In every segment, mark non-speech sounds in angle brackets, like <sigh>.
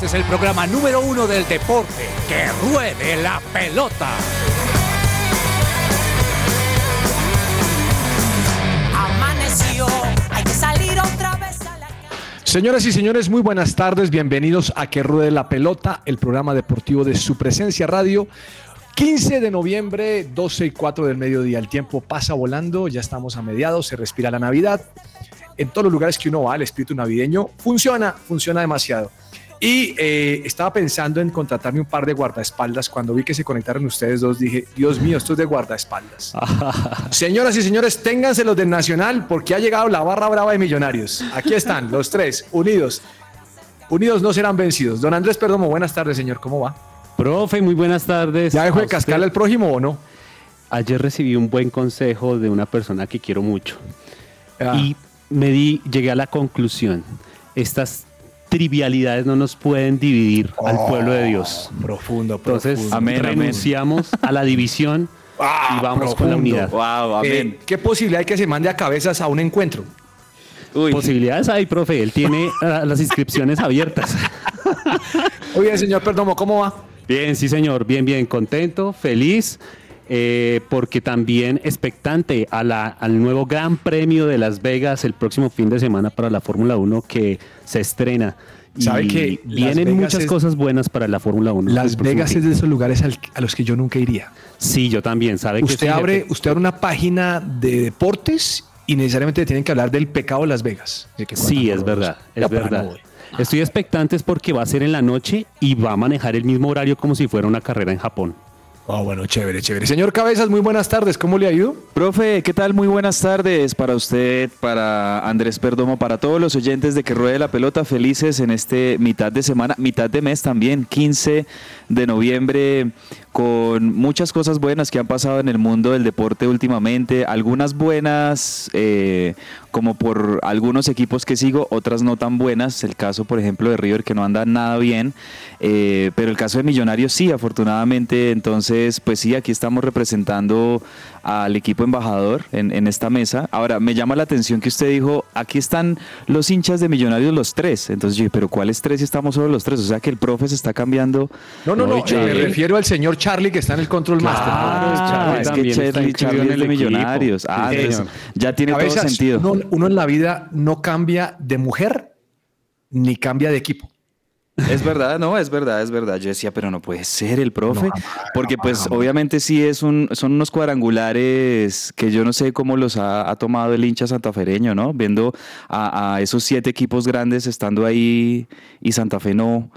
Este es el programa número uno del deporte. ¡Que ruede la pelota! Amaneció, hay que salir otra vez a la calle. Señoras y señores, muy buenas tardes. Bienvenidos a Que Ruede la Pelota, el programa deportivo de su presencia radio. 15 de noviembre, 12 y 4 del mediodía. El tiempo pasa volando, ya estamos a mediados, se respira la Navidad. En todos los lugares que uno va, el espíritu navideño funciona, funciona demasiado. Y eh, estaba pensando en contratarme un par de guardaespaldas. Cuando vi que se conectaron ustedes dos, dije, Dios mío, esto es de guardaespaldas. <laughs> Señoras y señores, ténganse los del Nacional porque ha llegado la barra brava de Millonarios. Aquí están, los tres, unidos. Unidos no serán vencidos. Don Andrés Perdomo, buenas tardes, señor. ¿Cómo va? Profe, muy buenas tardes. ¿Ya dejó de cascarle al prójimo o no? Ayer recibí un buen consejo de una persona que quiero mucho Ah. y me di, llegué a la conclusión. Estas trivialidades no nos pueden dividir al pueblo de Dios. Profundo, Entonces, profundo. Amén, amén. renunciamos a la división <laughs> Ah, y vamos con la unidad. Wow, Eh, amén. ¿Qué posibilidad hay que se mande a cabezas a un encuentro? Uy, Posibilidades hay, profe. Él tiene <laughs> ah, las inscripciones abiertas. Oye, señor Perdomo, ¿cómo va? Bien, sí, señor. Bien, bien. Contento, feliz. Eh, porque también expectante a la- al nuevo Gran Premio de Las Vegas el próximo fin de semana para la Fórmula 1 que se estrena. ¿Sabe Y que vienen muchas es- cosas buenas para la Fórmula 1. Las Vegas fin. es de esos lugares al- a los que yo nunca iría. Sí, yo también. ¿Sabe que Usted sí, abre, jefe? usted abre una página de deportes y necesariamente tienen que hablar del pecado de Las Vegas. De que Sí, es verdad, es verdad. Estoy expectante es porque va a ser en la noche y va a manejar el mismo horario como si fuera una carrera en Japón. Ah, bueno, chévere, chévere. Señor Cabezas, muy buenas tardes. ¿Cómo le ha ido? Profe, ¿qué tal? Muy buenas tardes para usted, para Andrés Perdomo, para todos los oyentes de Que Ruede la Pelota. Felices en este mitad de semana, mitad de mes también, 15 de noviembre, con muchas cosas buenas que han pasado en el mundo del deporte últimamente. Algunas buenas, eh, como por algunos equipos que sigo, otras no tan buenas. El caso, por ejemplo, de River, que no anda nada bien. Eh, pero el caso de Millonarios sí, afortunadamente. Entonces, pues sí, aquí estamos representando al equipo embajador en, en esta mesa. Ahora, me llama la atención que usted dijo, aquí están los hinchas de Millonarios los tres. Entonces yo dije, pero ¿cuáles tres si estamos solo los tres? O sea que el profe se está cambiando. No, no, no. Charlie. Me refiero al señor Charlie que está en el control master. Claro. Charlie es que está Charlie, Charlie es de equipo. Millonarios. Ah, Sí, entonces señor. ya tiene todo sentido. Uno, uno en la vida no cambia de mujer ni cambia de equipo. Es verdad, no, es verdad, es verdad. Yo decía, pero no puede ser el profe, No, jamás, porque pues jamás. obviamente sí es un, son unos cuadrangulares que yo no sé cómo los ha, ha tomado el hincha santafereño, ¿no? Viendo a, a esos siete equipos grandes estando ahí y Santa Fe no.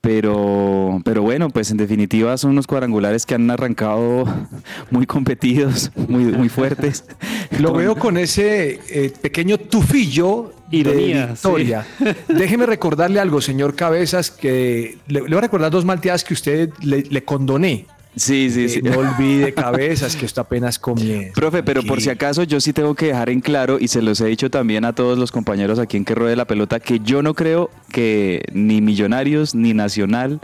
Pero, pero bueno, pues en definitiva son unos cuadrangulares que han arrancado <laughs> muy competidos, muy, muy fuertes. <laughs> Lo veo con ese eh, pequeño tufillo Ironía, de victoria. Déjeme recordarle algo, señor Cabezas, que le, le voy a recordar dos malteadas que usted le, le condoné. Sí, sí, Eh, sí. no olvide, <laughs> Cabezas, que esto apenas comienza. Profe, pero por si acaso yo sí tengo que dejar en claro, y se los he dicho también a todos los compañeros aquí en que ruede la pelota, que yo no creo que ni Millonarios, ni Nacional,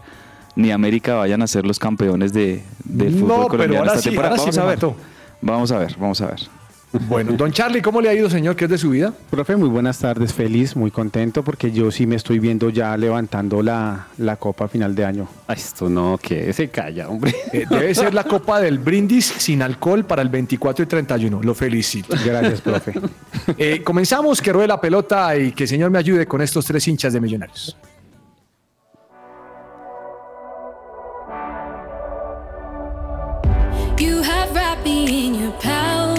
ni América vayan a ser los campeones de, del No, fútbol pero colombiano ahora esta sí, temporada. sí vamos me a ver. mató. Vamos a ver, vamos a ver. Bueno, don Charlie, ¿cómo le ha ido, señor? ¿Qué es de su vida? Profe, muy buenas tardes, feliz, muy contento porque yo sí me estoy viendo ya levantando la, la copa a final de año. Ay, esto no, que se calla, hombre. Eh, debe ser la copa del brindis sin alcohol para el 24 y 31. Lo felicito. Gracias, profe. Eh, comenzamos, que ruede la pelota y que el señor me ayude con estos tres hinchas de millonarios. You have wrapped me in your power.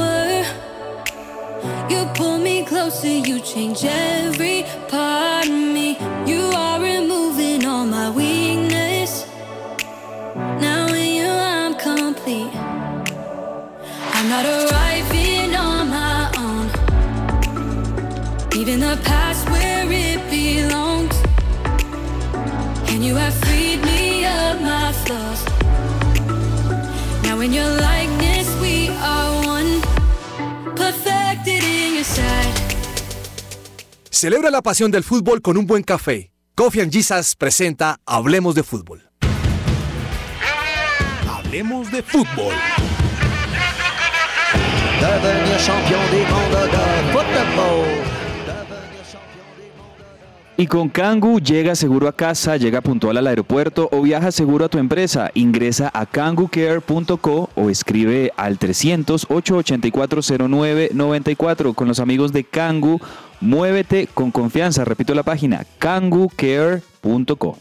You pull me closer, you change every part of me. You are removing all my weakness. Now in you, I'm complete. I'm not arriving on my own. Even the past where it belongs. And you have freed me of my flaws. Now in your likeness Celebra la pasión del fútbol con un buen café. Coffee and Jesus presenta Hablemos de Fútbol. Hablemos de Fútbol. Y con Kangu llega seguro a casa, llega puntual al aeropuerto o viaja seguro a tu empresa. Ingresa a kangucare.co o escribe al 300-884-0994 con los amigos de Kangu. Muévete con confianza. Repito la página, kangucare.co.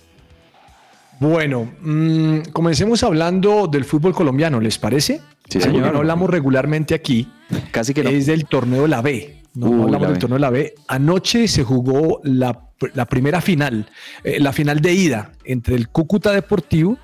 Bueno, mm, comencemos hablando del fútbol colombiano, ¿les parece? Sí, señor. no hablamos regularmente aquí. Casi que no. Es del torneo La B. No, Uh, no hablamos la del B. torneo La B. Anoche se jugó la, la primera final, eh, la final de ida entre el Cúcuta Deportivo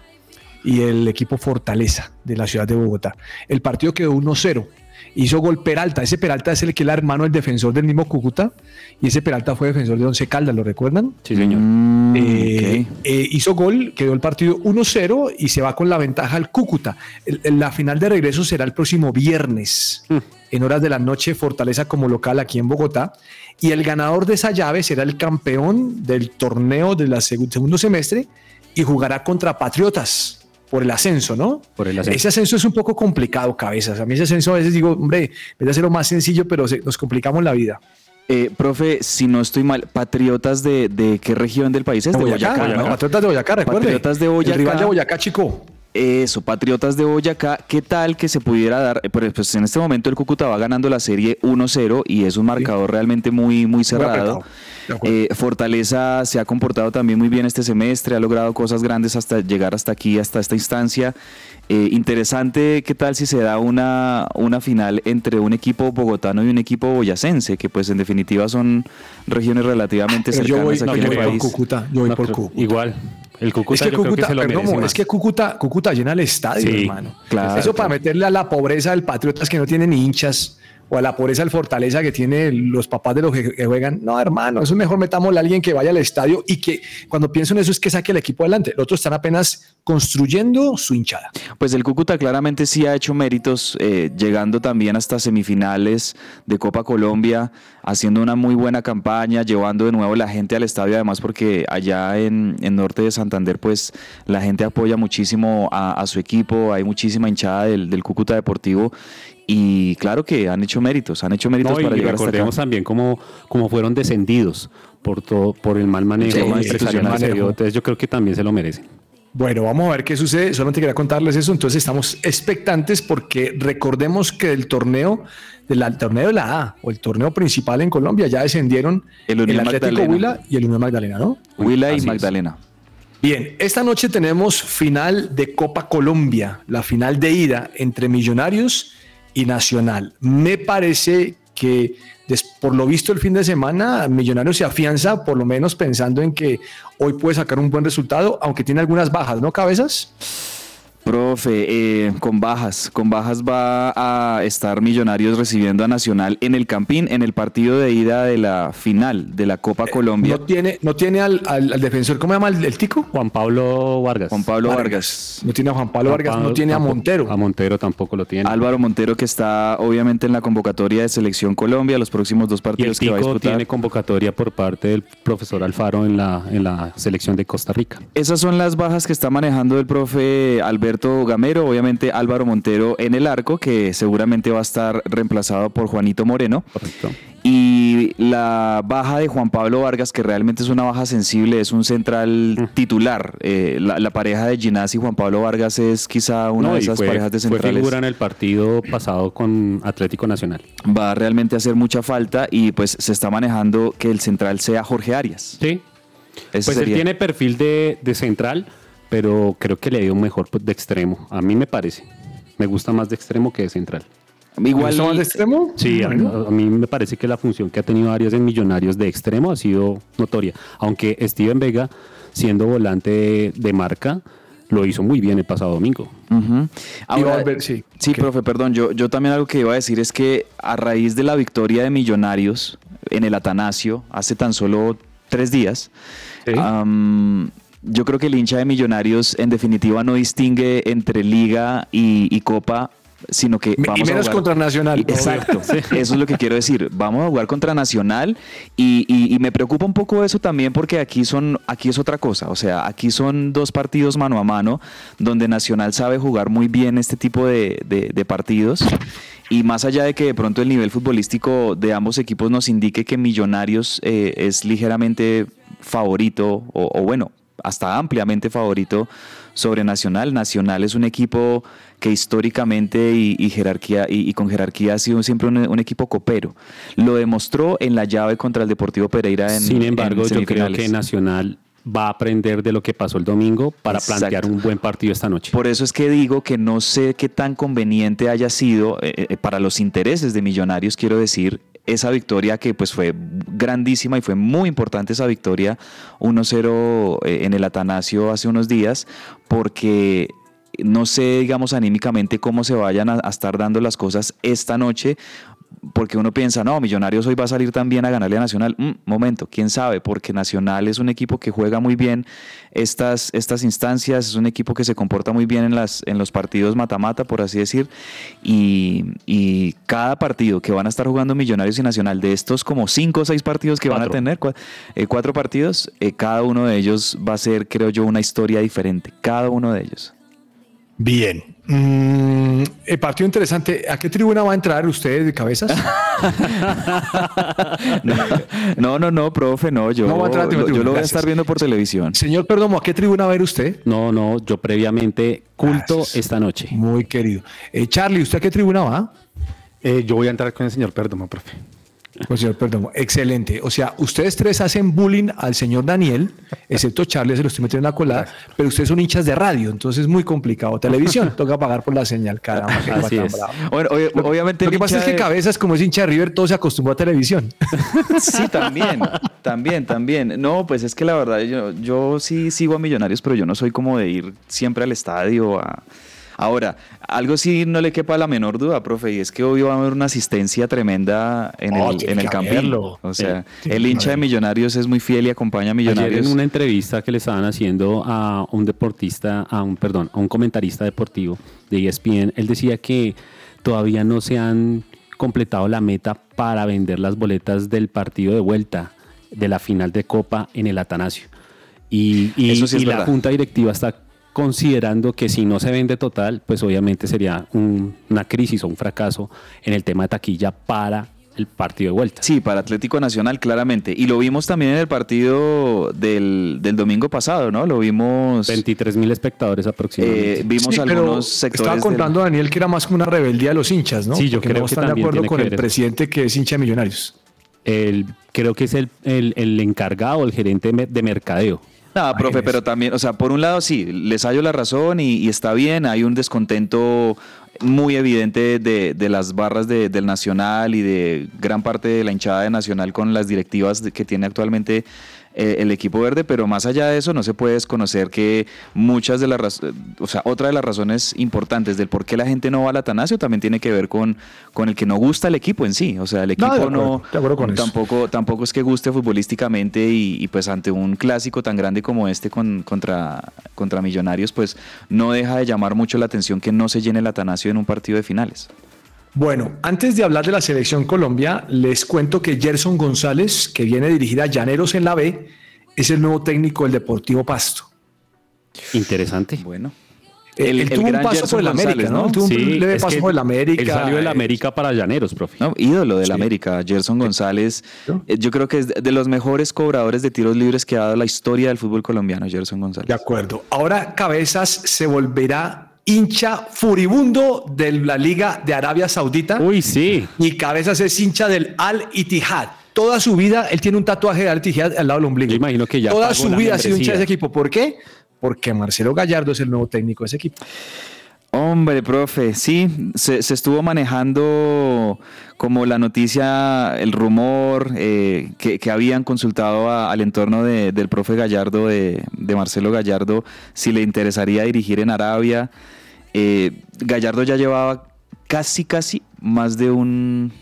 y el equipo Fortaleza de la ciudad de Bogotá. El partido quedó 1-0. Hizo gol Peralta. Ese Peralta es el que era hermano del defensor del mismo Cúcuta. Y ese Peralta fue defensor de Once Caldas, ¿lo recuerdan? Sí, señor. Mm, Eh, ok. eh, hizo gol, quedó el partido 1-0 y se va con la ventaja al Cúcuta. El- el- la final de regreso será el próximo viernes, en horas de la noche, Fortaleza como local aquí en Bogotá. Y el ganador de esa llave será el campeón del torneo del segundo semestre y jugará contra Patriotas por el ascenso, ¿no? Por el ascenso. Ese ascenso es un poco complicado, cabezas. A mí ese ascenso a veces digo, hombre, vez de hacerlo más sencillo, pero se- nos complicamos la vida. Eh, profe, si no estoy mal, ¿patriotas de, de qué región del país es? De Boyacá, ¿no? Patriotas de Boyacá, recuerde. Patriotas de Boyacá. El rival de Boyacá, chico. Eso, Patriotas de Boyacá, ¿qué tal que se pudiera dar? Eh, Pues en este momento el Cúcuta va ganando la serie 1-0 y es un marcador realmente muy, muy cerrado. Eh, Fortaleza se ha comportado también muy bien este semestre, ha logrado cosas grandes hasta llegar hasta aquí, hasta esta instancia. Eh, interesante, ¿qué tal si se da una, una final entre un equipo bogotano y un equipo boyacense, que pues en definitiva son regiones relativamente yo cercanas voy, aquí no, en yo el voy por país? Cúcuta. Yo voy No, por creo- Cúcuta. Igual. El Cúcuta Es que Cúcuta, que perdón, es Cúcuta, Cúcuta llena el estadio, Sí, hermano. claro, Eso para meterle a la pobreza del Patriotas que no tienen hinchas o a la pobreza del Fortaleza que tiene los papás de los que, juegan. No, hermano, eso es mejor metámosle a alguien que vaya al estadio y que cuando pienso en eso es que saque el equipo adelante. Los otros están apenas construyendo su hinchada. Pues el Cúcuta claramente sí ha hecho méritos, eh, llegando también hasta semifinales de Copa Colombia, haciendo una muy buena campaña, llevando de nuevo la gente al estadio, además porque allá en, Norte de Santander, pues la gente apoya muchísimo a, su equipo, hay muchísima hinchada del Cúcuta Deportivo y claro que han hecho méritos, han hecho méritos No, y para llegar hasta recordemos acá. también cómo, cómo fueron descendidos por todo, por el mal manejo Sí, institucional. dio. Entonces yo creo que también se lo merecen. Bueno, vamos a ver qué sucede. Solamente quería contarles eso. Entonces estamos expectantes porque recordemos que el torneo, del el torneo de la A o el torneo principal en Colombia ya descendieron El Unión Atlético Magdalena. Huila y el Unión Magdalena, ¿no? Huila y Así es. Magdalena. Bien, esta noche tenemos final de Copa Colombia, la final de ida entre Millonarios y Nacional. Me parece que por lo visto el fin de semana Millonarios se afianza, por lo menos pensando en que hoy puede sacar un buen resultado, aunque tiene algunas bajas, ¿no, cabezas? Profe, eh, con bajas, con bajas va a estar Millonarios recibiendo a Nacional en el Campín en el partido de ida de la final de la Copa Colombia. No tiene, no tiene al, al- al defensor, ¿cómo se llama el, el tico? Juan Pablo Vargas. Juan Pablo Vargas. No tiene a Juan Pablo Juan Vargas, no tiene a Montero. A Montero tampoco lo tiene. Álvaro Montero que está obviamente en la convocatoria de Selección Colombia, los próximos dos y el partidos que va a disputar. tiene convocatoria por parte del profesor Alfaro en la, en la selección de Costa Rica. Esas son las bajas que está manejando el profe Alberto Gamero, obviamente Álvaro Montero en el arco, que seguramente va a estar reemplazado por Juanito Moreno. Correcto. Y la baja de Juan Pablo Vargas, que realmente es una baja sensible, es un central Mm. titular. Eh, la, la pareja de Ginás y Juan Pablo Vargas es quizá una No, de esas fue, parejas de fue centrales. figura en el partido pasado con Atlético Nacional. Va a realmente hacer mucha falta y pues se está manejando que el central sea Jorge Arias. Sí. Ese Pues él tiene perfil de, de central, pero creo que le dio mejor pues, de extremo. A mí me parece. Me gusta más de extremo que de central. Igual ¿Eso va al extremo? Sí, a, a mí me parece que la función que ha tenido Arias en Millonarios de extremo ha sido notoria. Aunque Steven Vega, siendo volante de, de marca, lo hizo muy bien el pasado domingo. Ahora, volver, sí. Sí, Ok. profe, perdón, yo, yo también algo que iba a decir es que a raíz de la victoria de Millonarios en el Atanasio hace tan solo tres días, Sí. Yo creo que el hincha de Millonarios en definitiva no distingue entre liga y, y copa, sino que Y vamos a menos jugar- contra Nacional. Y- Exacto, <laughs> eso es lo que quiero decir. Vamos a jugar contra Nacional y, y- y me preocupa un poco eso también porque aquí son, aquí es otra cosa. O sea, aquí son dos partidos mano a mano donde Nacional sabe jugar muy bien este tipo de, de- de partidos. Y más allá de que de pronto el nivel futbolístico de ambos equipos nos indique que Millonarios eh, es ligeramente favorito, o, o bueno, hasta ampliamente favorito sobre Nacional. Nacional es un equipo que históricamente y, y jerarquía y, y con jerarquía ha sido siempre un, un equipo copero. Lo demostró en la llave contra el Deportivo Pereira en Sin embargo, en yo creo que Nacional va a aprender de lo que pasó el domingo para Exacto. plantear un buen partido esta noche. Por eso es que digo que no sé qué tan conveniente haya sido eh, eh, para los intereses de Millonarios, quiero decir, esa victoria que pues fue grandísima y fue muy importante esa victoria 1-0 eh, en el Atanasio hace unos días, porque no sé, digamos, anímicamente cómo se vayan a, estar dando las cosas esta noche. Porque uno piensa, no, Millonarios hoy va a salir también a ganarle a Nacional. Mm, momento, quién sabe, porque Nacional es un equipo que juega muy bien estas, estas instancias, es un equipo que se comporta muy bien en, las, en los partidos mata-mata, por así decir. Y, y cada partido que van a estar jugando Millonarios y Nacional, de estos como cinco o seis partidos que van a tener, eh, cuatro partidos, eh, cada uno de ellos va a ser, creo yo, una historia diferente. Cada uno de ellos. Bien. Mm, el partido interesante. ¿A qué tribuna va a entrar usted de cabezas? <laughs> No, no, no, profe, no. Yo, No va a entrar a lo- yo lo voy a estar viendo por televisión. Señor Perdomo, ¿a qué tribuna va a ir usted? No, no, yo previamente culto Gracias. esta noche. Muy querido. Eh, Charlie, ¿usted a qué tribuna va? Eh, yo voy a entrar con el señor Perdomo, profe. Pues señor Perdomo, excelente. O sea, ustedes tres hacen bullying al señor Daniel, excepto Charlie, se lo estoy metiendo en la cola, pero ustedes son hinchas de radio, entonces es muy complicado. Televisión, <laughs> toca pagar por la señal, caramba. Así es. Bueno, oye, obviamente. Lo que el pasa es que de- Cabezas, como es hincha de River, todo se acostumbró a televisión. <laughs> Sí, también, también, también. No, pues es que la verdad, yo, yo sí sigo a Millonarios, pero yo no soy como de ir siempre al estadio. A... Ahora, algo sí no le quepa la menor duda, profe, y es que hoy va a haber una asistencia tremenda en Oh, el, tiene en el haberlo. O sea, Sí, el hincha de Millonarios es muy fiel y acompaña a Ayer Millonarios. en una entrevista que le estaban haciendo a un deportista, a un perdón, a un comentarista deportivo de ESPN, él decía que todavía no se han completado la meta para vender las boletas del partido de vuelta de la final de Copa en el Atanasio. Y, y- Eso sí y la junta directiva está considerando que si no se vende total, pues obviamente sería un- una crisis o un fracaso en el tema de taquilla para el partido de vuelta. Sí, para Atlético Nacional, claramente. Y lo vimos también en el partido del, del domingo pasado, ¿no? Lo vimos. 23 mil espectadores aproximadamente. eh, vimos Sí, pero algunos sectores. Estaba del- contando Daniel que era más como una rebeldía de los hinchas, ¿no? Sí, yo Porque creo no que están de acuerdo con el presidente que es hincha de Millonarios. el, creo que es el, el, el encargado, el gerente de mercadeo. No, profe, Imagínese. pero también, o sea, por un lado sí, les hallo la razón y, y está bien, hay un descontento muy evidente de, de las barras de- del Nacional y de gran parte de la hinchada de Nacional con las directivas que tiene actualmente eh, el equipo verde, pero más allá de eso no se puede desconocer que muchas de las, o sea, otra de las razones importantes del por qué la gente no va al Atanasio también tiene que ver con, con el que no gusta el equipo en sí, o sea, el equipo No, de no, acuerdo, de acuerdo con eso. tampoco, tampoco es que guste futbolísticamente y, y, pues ante un clásico tan grande como este con- contra, contra Millonarios, pues no deja de llamar mucho la atención que no se llene el Atanasio en un partido de finales. Bueno, antes de hablar de la selección Colombia, les cuento que Gerson González, que viene a dirigir a Llaneros en la B, es el nuevo técnico del Deportivo Pasto. Interesante. Bueno. Eh, él tuvo un gran paso Gerson por el América, González, ¿no? Él tuvo un leve es paso que por el América. Él salió del América para Llaneros, profe. No, ídolo del Sí. América, Gerson González. Eh, Yo creo que es de los mejores cobradores de tiros libres que ha dado la historia del fútbol colombiano, Gerson González. De acuerdo. Ahora Cabezas se volverá hincha furibundo de la Liga de Arabia Saudita. Uy, sí. Y Cabezas es hincha del Al Ittihad. Toda su vida él tiene un tatuaje de Al Ittihad al lado del ombligo. Yo imagino que ya Toda su la vida ha sido hincha de ese equipo. ¿Por qué? Porque Marcelo Gallardo es el nuevo técnico de ese equipo. Hombre, profe, sí, se, se estuvo manejando como la noticia, el rumor eh, que, que habían consultado a- al entorno de- del profe Gallardo, de, de Marcelo Gallardo, si le interesaría dirigir en Arabia. Eh, Gallardo ya llevaba casi, casi más de un...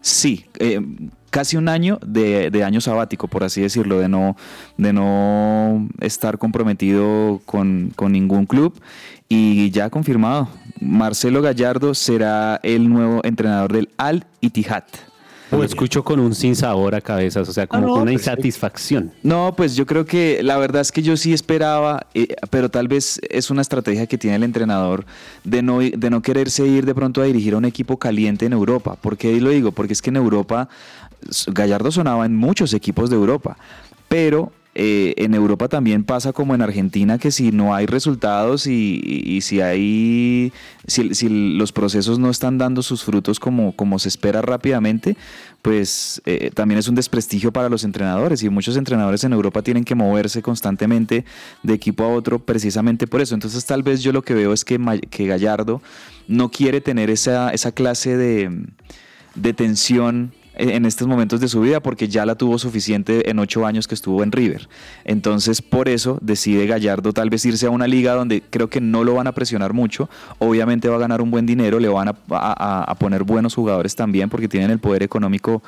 Sí, eh, casi un año de, año sabático, por así decirlo, de no, de no estar comprometido con, con ningún club. Y ya confirmado, Marcelo Gallardo será el nuevo entrenador del Al Ittihad. Lo escucho con un sinsabor a cabezas, o sea, como Ah, no, con una pues, insatisfacción. No, pues yo creo que la verdad es que yo sí esperaba, eh, pero tal vez es una estrategia que tiene el entrenador de no, de no quererse ir de pronto a dirigir a un equipo caliente en Europa. ¿Por qué lo digo? Porque es que en Europa Gallardo sonaba en muchos equipos de Europa, pero eh, en Europa también pasa como en Argentina que si no hay resultados y, y si hay si, los procesos no están dando sus frutos como, se espera rápidamente, pues eh, también es un desprestigio para los entrenadores y muchos entrenadores en Europa tienen que moverse constantemente de equipo a otro precisamente por eso. Entonces tal vez yo lo que veo es que, que Gallardo no quiere tener esa, esa clase de tensión en en estos momentos de su vida porque ya la tuvo suficiente en ocho años que estuvo en River. Entonces, por eso decide Gallardo tal vez irse a una liga donde creo que no lo van a presionar mucho. Obviamente va a ganar un buen dinero, le van a, a- a poner buenos jugadores también porque tienen el poder económico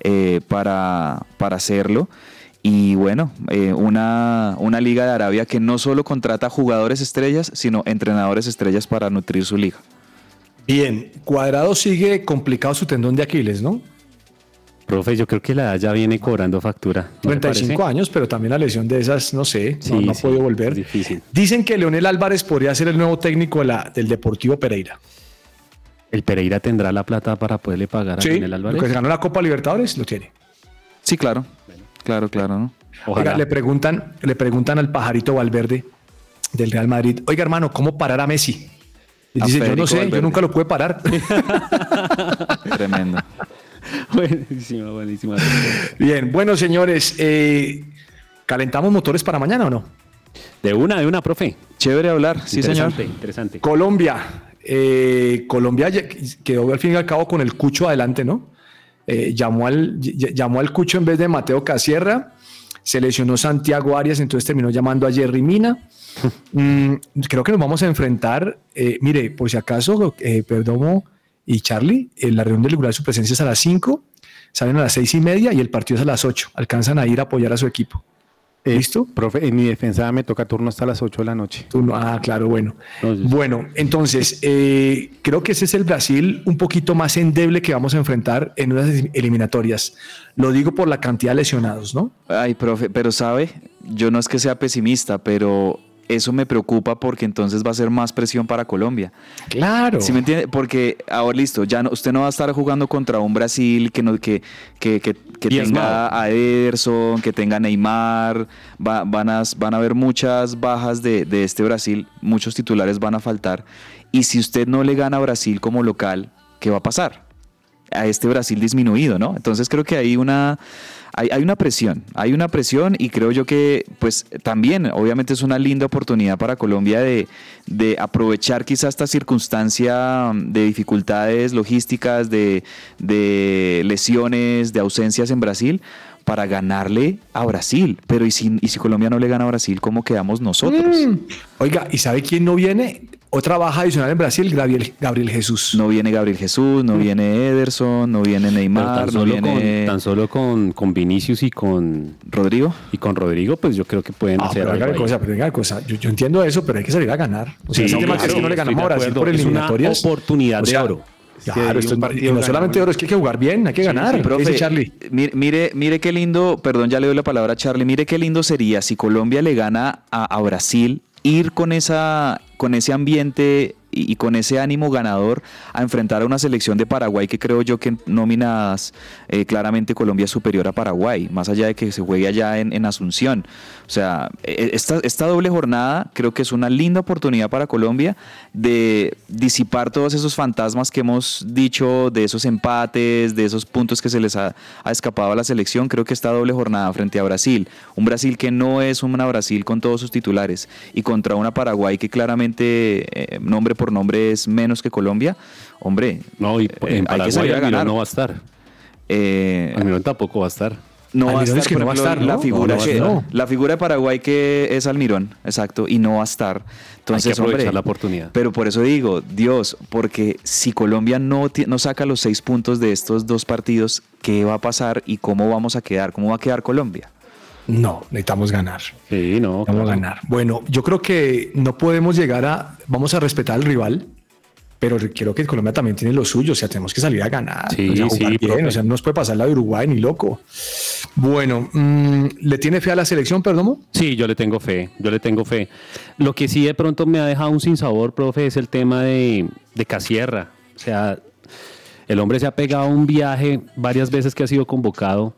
eh, para, para hacerlo. Y bueno, eh, una, una liga de Arabia que no solo contrata jugadores estrellas, sino entrenadores estrellas para nutrir su liga. Bien, Cuadrado sigue complicado su tendón de Aquiles, ¿no? Profe, yo creo que la edad ya viene cobrando factura. ¿no le 35 parece? años, pero también la lesión de esas, no sé, no, Sí, no ha sí, podido volver. difícil. Dicen que Leonel Álvarez podría ser el nuevo técnico de la- del Deportivo Pereira. ¿El Pereira tendrá la plata para poderle pagar a Sí, Leonel lo Álvarez? que ganó la Copa Libertadores lo tiene. Sí, claro. Claro, claro, ¿no? Ojalá. Oiga, le preguntan, le preguntan al pajarito Valverde del Real Madrid, oiga hermano, ¿cómo parar a Messi? Y A dice, yo no sé, yo nunca lo pude parar. <laughs> Tremendo. <laughs> buenísima, buenísima. Bien, bueno señores, eh, ¿calentamos motores para mañana o no? De una, de una, profe. Chévere hablar, sí, señor. Interesante. Colombia. eh, Colombia quedó al fin y al cabo con el Cucho adelante, ¿no? Eh, llamó, al, ll- llamó al Cucho en vez de Mateo Casierra. Se lesionó Santiago Arias, entonces terminó llamando a Jerry Mina. <laughs> Mm, creo que nos vamos a enfrentar. eh, mire, por si acaso, eh, Perdomo y Charlie, en la reunión de regular su presencia es a las 5, salen a las 6 y media y el partido es a las 8. Alcanzan a ir a apoyar a su equipo. Eh, ¿Listo? Profe, en mi defensa me toca turno hasta las 8 de la noche. Ah, claro, bueno. Entonces- Bueno, entonces, eh, creo que ese es el Brasil un poquito más endeble que vamos a enfrentar en unas eliminatorias. Lo digo por la cantidad de lesionados, ¿no? Ay, profe, pero sabe, yo no es que sea pesimista, pero eso me preocupa porque entonces va a ser más presión para Colombia. Claro. ¿Sí me entiende? Porque ahora listo, ya no, usted no va a estar jugando contra un Brasil que no, que, que, que, tenga a Ederson, que tenga Neymar, va- van, a, van a haber muchas bajas de, de este Brasil, muchos titulares van a faltar. Y si usted no le gana a Brasil como local, ¿qué va a pasar? A este Brasil disminuido, ¿no? Entonces creo que hay una, hay, hay una presión, hay una presión y creo yo que pues también obviamente es una linda oportunidad para Colombia de, de aprovechar quizás esta circunstancia de dificultades logísticas, de, de lesiones, de ausencias en Brasil para ganarle a Brasil. Pero ¿y si, y si Colombia no le gana a Brasil, cómo quedamos nosotros? Mm. Oiga, ¿y sabe quién no viene? Otra baja adicional en Brasil, Gabriel, Gabriel Jesús. No viene Gabriel Jesús, no viene Ederson, no viene Neymar, tan no solo, viene con, tan solo con, con Vinicius y con, Rodrigo. y con Rodrigo, pues yo creo que pueden Ah, hacer pero algo cosa, pero haga cosa. Yo, yo entiendo eso, pero hay que salir a ganar. O sea, Sí, ese tema que es que no le ganamos a Brasil por Es una eliminatorias. oportunidad O sea, de oro. Claro, esto un es- no solamente oro, es que hay que jugar bien, hay que ganar. Sí, profe, Dice Charlie. Mire, mire, mire qué lindo, perdón, ya le doy la palabra a Charlie. Mire qué lindo sería si Colombia le gana a, a Brasil, ir con esa, con ese ambiente y, con ese ánimo ganador a enfrentar a una selección de Paraguay que creo yo que en nóminas eh, claramente Colombia es superior a Paraguay, más allá de que se juegue allá en, Asunción. O sea, eh, esta, esta doble jornada creo que es una linda oportunidad para Colombia de disipar todos esos fantasmas que hemos dicho, de esos empates, de esos puntos que se les ha, ha escapado a la selección. Creo que esta doble jornada frente a Brasil, un Brasil que no es una Brasil con todos sus titulares y contra una Paraguay que claramente eh, nombre por nombre es menos que Colombia, hombre, No, y eh, en hay que Paraguay salir a Almirón ganar. no va a estar. Eh, Almirón tampoco va a estar. no va a estar, es que por no va a estar, la ¿no? figura No, no va a que- estar. la figura de Paraguay que es Almirón, exacto, y no va a estar. Entonces, Hay que aprovechar hombre, la oportunidad. Pero por eso digo, Dios, porque si Colombia no, no saca los seis puntos de estos dos partidos, ¿qué va a pasar y cómo vamos a quedar? ¿Cómo va a quedar Colombia? No, necesitamos ganar. Sí, no. Vamos a claro. ganar. Bueno, yo creo que no podemos llegar a. Vamos a respetar al rival, pero creo que Colombia también tiene lo suyo. O sea, tenemos que salir a ganar. Sí, o sea, jugar sí, bien, profe. O sea, no nos puede pasar la de Uruguay ni loco. Bueno, mm, ¿le tiene fe a la selección, perdón? Sí, yo le tengo fe, yo le tengo fe. Lo que sí de pronto me ha dejado un sinsabor, profe, es el tema de, de Casierra. O sea, el hombre se ha pegado un viaje varias veces que ha sido convocado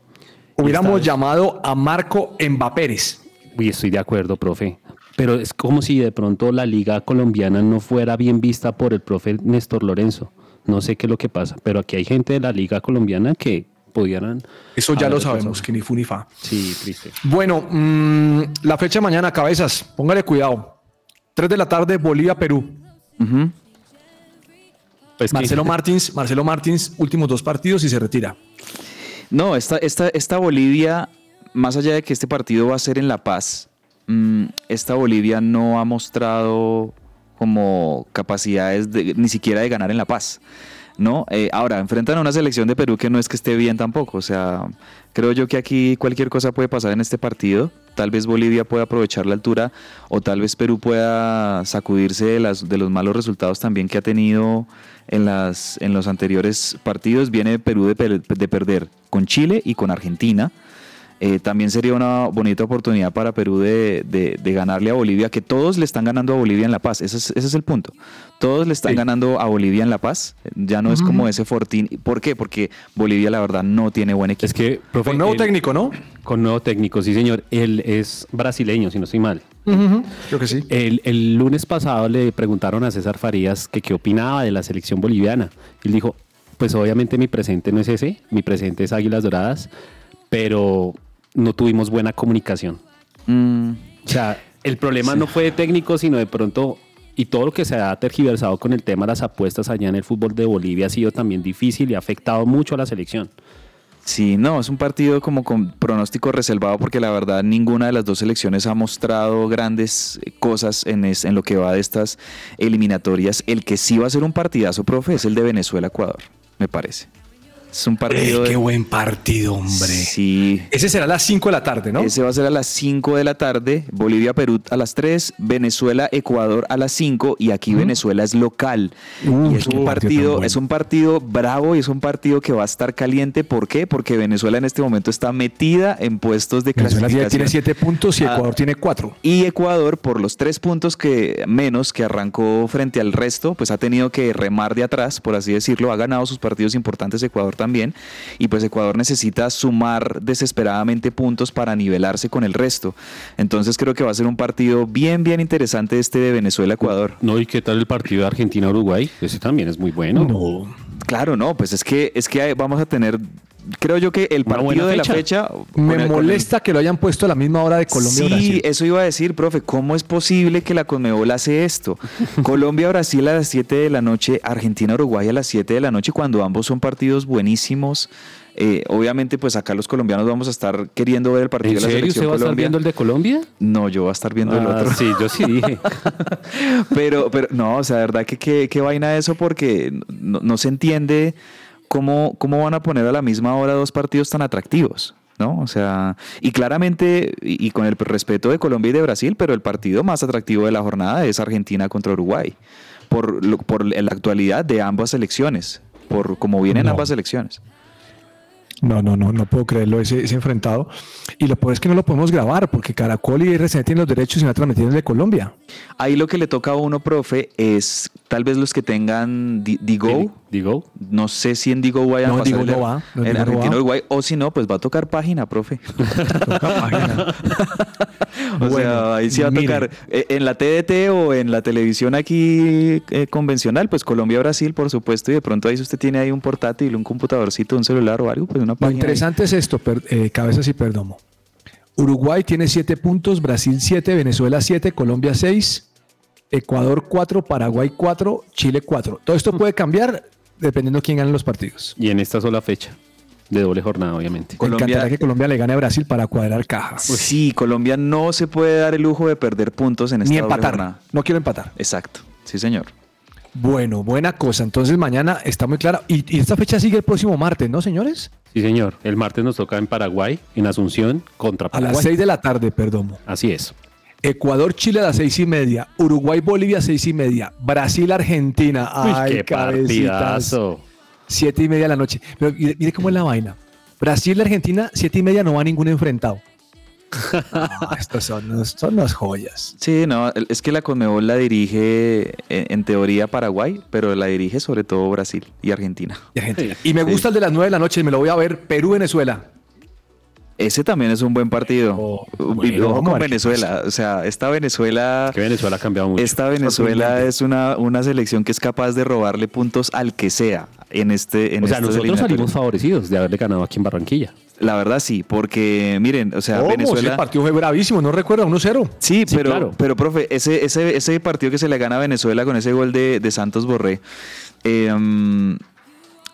hubiéramos vez- llamado a Marco Mbappérez. Uy, estoy de acuerdo, profe. Pero es como si de pronto la liga colombiana no fuera bien vista por el profe Néstor Lorenzo. No sé qué es lo que pasa, pero aquí hay gente de la liga colombiana que pudieran... Eso ya lo sabemos, que ni fu ni fa. Sí, triste. Bueno, mm, la fecha de mañana, cabezas, póngale cuidado. 3 de la tarde, Bolivia-Perú. Pues que- Marcelo <laughs> Martins, Marcelo Martins, últimos dos partidos y se retira. No, esta, esta, esta Bolivia, más allá de que este partido va a ser en La Paz, mm, esta Bolivia no ha mostrado como capacidades de- ni siquiera de ganar en La Paz. ¿no? Eh, ahora, enfrentan a una selección de Perú que no es que esté bien tampoco. O sea, creo yo que aquí cualquier cosa puede pasar en este partido. Tal vez Bolivia pueda aprovechar la altura o tal vez Perú pueda sacudirse de, las, de los malos resultados también que ha tenido en, las, en los anteriores partidos. Viene Perú de, de perder con Chile y con Argentina. Eh, también sería una bonita oportunidad para Perú de, de- de ganarle a Bolivia, que todos le están ganando a Bolivia en La Paz. Ese es, ese es el punto. Todos le están Sí. ganando a Bolivia en La Paz. Ya no es como ese fortín. ¿Por qué? Porque Bolivia, la verdad, no tiene buen equipo. Es que, profe, Con nuevo él- técnico, ¿no? Con nuevo técnico, sí, señor. Él es brasileño, si no estoy mal. Creo que sí. El, el lunes pasado le preguntaron a César Farías que qué opinaba de la selección boliviana. Él dijo, pues obviamente mi presente no es ese, mi presente es Águilas Doradas, pero no tuvimos buena comunicación. Mm, O sea, el problema no fue de técnico, sino de pronto, y todo lo que se ha tergiversado con el tema de las apuestas allá en el fútbol de Bolivia ha sido también difícil y ha afectado mucho a la selección. Sí, no, es un partido como con pronóstico reservado porque la verdad ninguna de las dos selecciones ha mostrado grandes eh, cosas en, es- en lo que va de estas eliminatorias. El que sí va a ser un partidazo, profe, es el de Venezuela-Ecuador, me parece. Es un partido... de- qué buen partido, hombre. Sí, Ese será a las 5 de la tarde, ¿no? Ese va a ser a las 5 de la tarde, Bolivia-Perú a las 3, Venezuela-Ecuador a las 5 y aquí Venezuela es local. Y es un partido bueno. es un partido bravo y es un partido que va a estar caliente. ¿Por qué? Porque Venezuela en este momento está metida en puestos de Venezuela clasificación. tiene 7 puntos y Ah. Ecuador tiene 4. Y Ecuador, por los tres puntos que menos que arrancó frente al resto, pues ha tenido que remar de atrás, por así decirlo. Ha ganado sus partidos importantes Ecuador también. Y pues Ecuador necesita sumar desesperadamente puntos para nivelarse con el resto. Entonces creo que va a ser un partido bien, bien interesante este de Venezuela-Ecuador. No, ¿y qué tal el partido de Argentina-Uruguay? Ese también es muy bueno. No. Claro, no, pues es que, es que vamos a tener, creo yo que el partido de la fecha. Me molesta que lo hayan puesto a la misma hora de Colombia Sí, Brasil. eso iba a decir, profe. ¿Cómo es posible que la Conmebol hace esto? <laughs> Colombia-Brasil a las 7 de la noche, Argentina-Uruguay a las 7 de la noche, cuando ambos son partidos buenísimos. Eh, obviamente, pues acá los colombianos vamos a estar queriendo ver el partido ¿En de la serio selección usted va a estar viendo el de Colombia? No, yo voy a estar viendo el Ah, otro. Sí, yo sí dije. <laughs> pero, pero no, o sea, de verdad que qué, qué vaina eso porque no, no se entiende cómo, cómo van a poner a la misma hora dos partidos tan atractivos. ¿No? O sea, y claramente, y, y con el respeto de Colombia y de Brasil, pero el partido más atractivo de la jornada es Argentina contra Uruguay, por, por la actualidad de ambas selecciones, por cómo vienen No. ambas selecciones. No, no, no, no puedo creerlo ese, ese enfrentado. Y lo peor es que no lo podemos grabar porque Caracol y RCN tienen los derechos y van a transmitir desde Colombia. Ahí lo que le toca a uno, profe, es tal vez los que tengan Di- Digo, Digo. No sé si en Digo vayan No, a pasar Digo no de- va, no, en Digo no. Uruguay o si no pues va a tocar página profe <laughs> Toca página. <laughs> o Bueno, sea ahí sí va a mire. tocar eh, en la TDT o en la televisión aquí eh, convencional pues Colombia Brasil por supuesto y de pronto ahí si usted tiene ahí un portátil un computadorcito un celular o algo pues una Lo ahí. interesante es esto, per- eh, cabezas y perdomo. Uruguay tiene 7 puntos, Brasil 7, Venezuela 7, Colombia 6, Ecuador 4, Paraguay 4, Chile 4. Todo esto puede cambiar dependiendo quién gane los partidos. Y en esta sola fecha. De doble jornada, obviamente. Colombia- Me encantará que Colombia le gane a Brasil para cuadrar caja. Pues sí Colombia no se puede dar el lujo de perder puntos en esta Ni doble empatar. jornada. No quiero empatar. exacto sí señor Bueno, buena cosa. Entonces mañana está muy clara. Y, y esta fecha sigue el próximo martes, ¿no, señores? Sí, señor. El martes nos toca en Paraguay, en Asunción, contra A Paraguay. las 6 de la tarde, perdomo. Así es. Ecuador, Chile a las seis y media. Uruguay, Bolivia, seis y media. Brasil, Argentina. Uy, Ay, qué cabecitas. partidazo. Siete y media de la noche. Pero mire, mire cómo es la vaina. Brasil, Argentina, siete y media no va ningún enfrentado. Estos son, los- son las joyas. Sí, no, es que la Conmebol la dirige en, en teoría Paraguay, pero la dirige sobre todo Brasil y Argentina. Y, Argentina. Y me gusta el de las nueve de la noche. Me lo voy a ver. Perú, Venezuela. Ese también es un buen partido. Oh, Y bueno, ojo con. Venezuela. O sea, esta Venezuela. Que Venezuela ha cambiado mucho. Esta Venezuela es una, una selección que es capaz de robarle puntos al que sea en este en o sea, nosotros salimos favorecidos de haberle ganado aquí en Barranquilla. La verdad sí, porque miren, o sea, ¿Cómo? Venezuela. el partido fue bravísimo, ¿no recuerda? 1-0. Sí, Sí, pero, claro. pero profe, ese, ese, ese partido que se le gana a Venezuela con ese gol de, de Santos Borré, eh,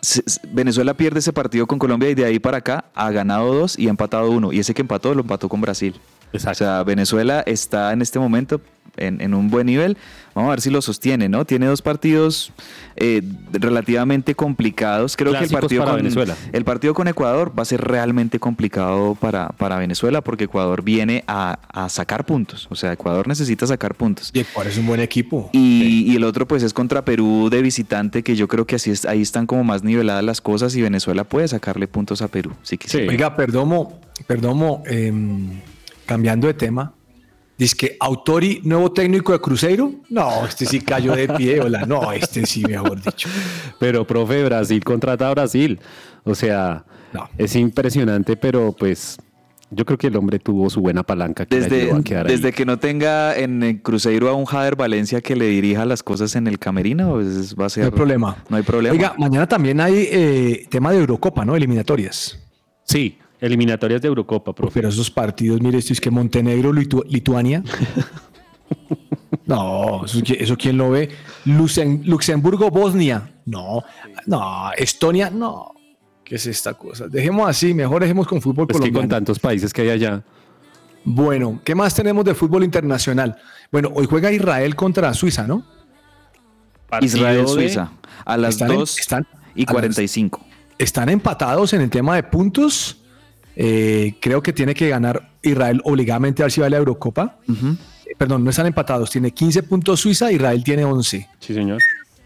se- Venezuela pierde ese partido con Colombia y de ahí para acá ha ganado dos y ha empatado uno. Y ese que empató lo empató con Brasil. Exacto. O sea, Venezuela está en este momento en, en un buen nivel. Vamos a ver si lo sostiene, ¿no? Tiene dos partidos eh, relativamente complicados. Creo que el partido, para con, Venezuela. el partido con Ecuador va a ser realmente complicado para, para Venezuela porque Ecuador viene a, a sacar puntos. O sea, Ecuador necesita sacar puntos. Y Ecuador es un buen equipo. Y, y el otro pues es contra Perú de visitante, que yo creo que así es, ahí están como más niveladas las cosas y Venezuela puede sacarle puntos a Perú. Si quisiera. Sí. Oiga, Perdomo, Perdomo, em, cambiando de tema. Dice que Autori, nuevo técnico de Cruzeiro. No, este sí cayó de pie, hola. No, este sí, mejor dicho. Pero, profe, Brasil contrata a Brasil. O sea, No. es impresionante, pero pues yo creo que el hombre tuvo su buena palanca que Desde, ayudó a quedar desde ahí. que no tenga en el Cruzeiro a un Jader Valencia que le dirija las cosas en el camerino, pues va a ser. No hay problema. No hay problema. Oiga, mañana también hay eh, tema de Eurocopa, ¿no? Eliminatorias. Sí, eliminatorias de Eurocopa, profe. Pero esos partidos, mire, esto es que Montenegro, Litu- Lituania. <laughs> No, eso, qui- eso quién lo ve. Luxemburgo, Bosnia. No, no, Estonia, no. ¿Qué es esta cosa? Dejemos así, mejor dejemos con fútbol Pues que con colombiano. tantos países que hay allá. Bueno, ¿qué más tenemos de fútbol internacional? Bueno, hoy juega Israel contra Suiza, ¿no? Israel-Suiza. A las Están en- 2 están y a las- 45. Están empatados en el tema de puntos. Eh, creo que tiene que ganar Israel obligadamente a ver si va a la Eurocopa. Eh, Perdón, no están empatados. Tiene 15 puntos Suiza, Israel tiene 11. Sí, señor.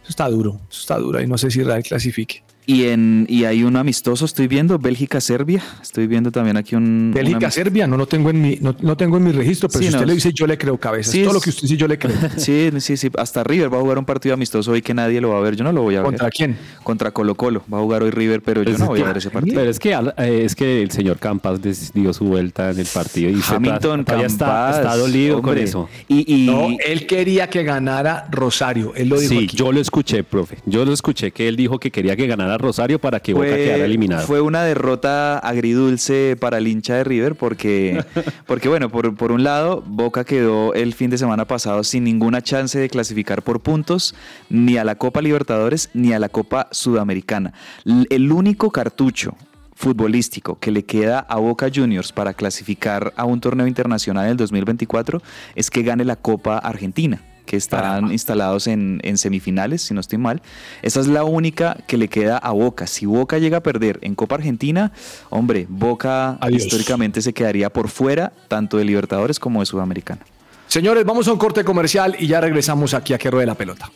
Eso está duro, eso está duro y no sé si Israel clasifique. Y, en, y hay un amistoso, estoy viendo, Bélgica-Serbia. Estoy viendo también aquí un. un Bélgica, amistoso. Serbia, no lo tengo en mi, no, no tengo en mi registro, pero Sí, si usted no, le dice yo le creo cabeza. Sí, Todo lo que usted dice yo le creo. <laughs> Sí, sí, sí. Hasta River va a jugar un partido amistoso hoy que nadie lo va a ver. Yo no lo voy a ver. ¿Contra quién? Contra Colo Colo. Va a jugar hoy River, pero yo Pues no es voy a que- ver ese partido. Pero es que, eh, es que el señor Campas dio su vuelta en el partido y se Hamilton, tra- todavía está, Campas, está dolido con eso. Y, y- No, él quería que ganara Rosario. Él lo dijo Sí, aquí. yo lo escuché, profe. Yo lo escuché que él dijo que quería que ganara Rosario para que Boca quedara eliminado. fue una derrota agridulce para el hincha de River porque, <laughs> porque bueno, por, por un lado, Boca quedó el fin de semana pasado sin ninguna chance de clasificar por puntos ni a la Copa Libertadores ni a la Copa Sudamericana. El único cartucho futbolístico que le queda a Boca Juniors para clasificar a un torneo internacional en el 2024 es que gane la Copa Argentina que están instalados en, en semifinales, si no estoy mal. Esa es la única que le queda a Boca. Si Boca llega a perder en Copa Argentina, hombre, Boca Adiós. históricamente se quedaría por fuera tanto de Libertadores como de Sudamericana. Señores, vamos a un corte comercial y ya regresamos aquí a que ruede la pelota.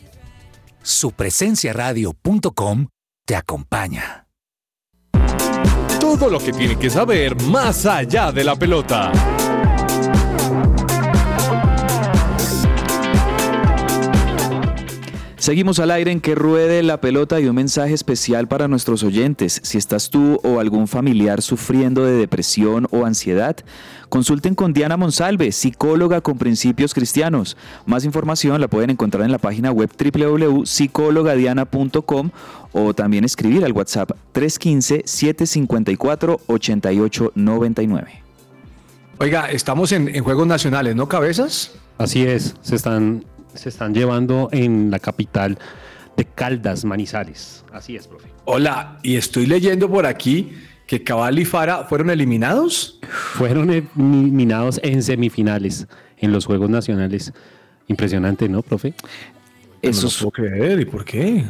Supresenciaradio.com te acompaña. Todo lo que tiene que saber más allá de la pelota. Seguimos al aire en que ruede la pelota y un mensaje especial para nuestros oyentes. Si estás tú o algún familiar sufriendo de depresión o ansiedad, consulten con Diana Monsalve, psicóloga con principios cristianos. Más información la pueden encontrar en la página web www.psicologadiana.com o también escribir al WhatsApp 315-754-8899. Oiga, estamos en, en Juegos Nacionales, ¿no, cabezas? Así es, se están, se están llevando en la capital de Caldas, Manizales. Así es, profe. Hola, y estoy leyendo por aquí que Cabal y Fara fueron eliminados. Fueron eliminados en semifinales en los Juegos Nacionales. Impresionante, ¿no, profe? Esos, No lo puedo creer, ¿y por qué?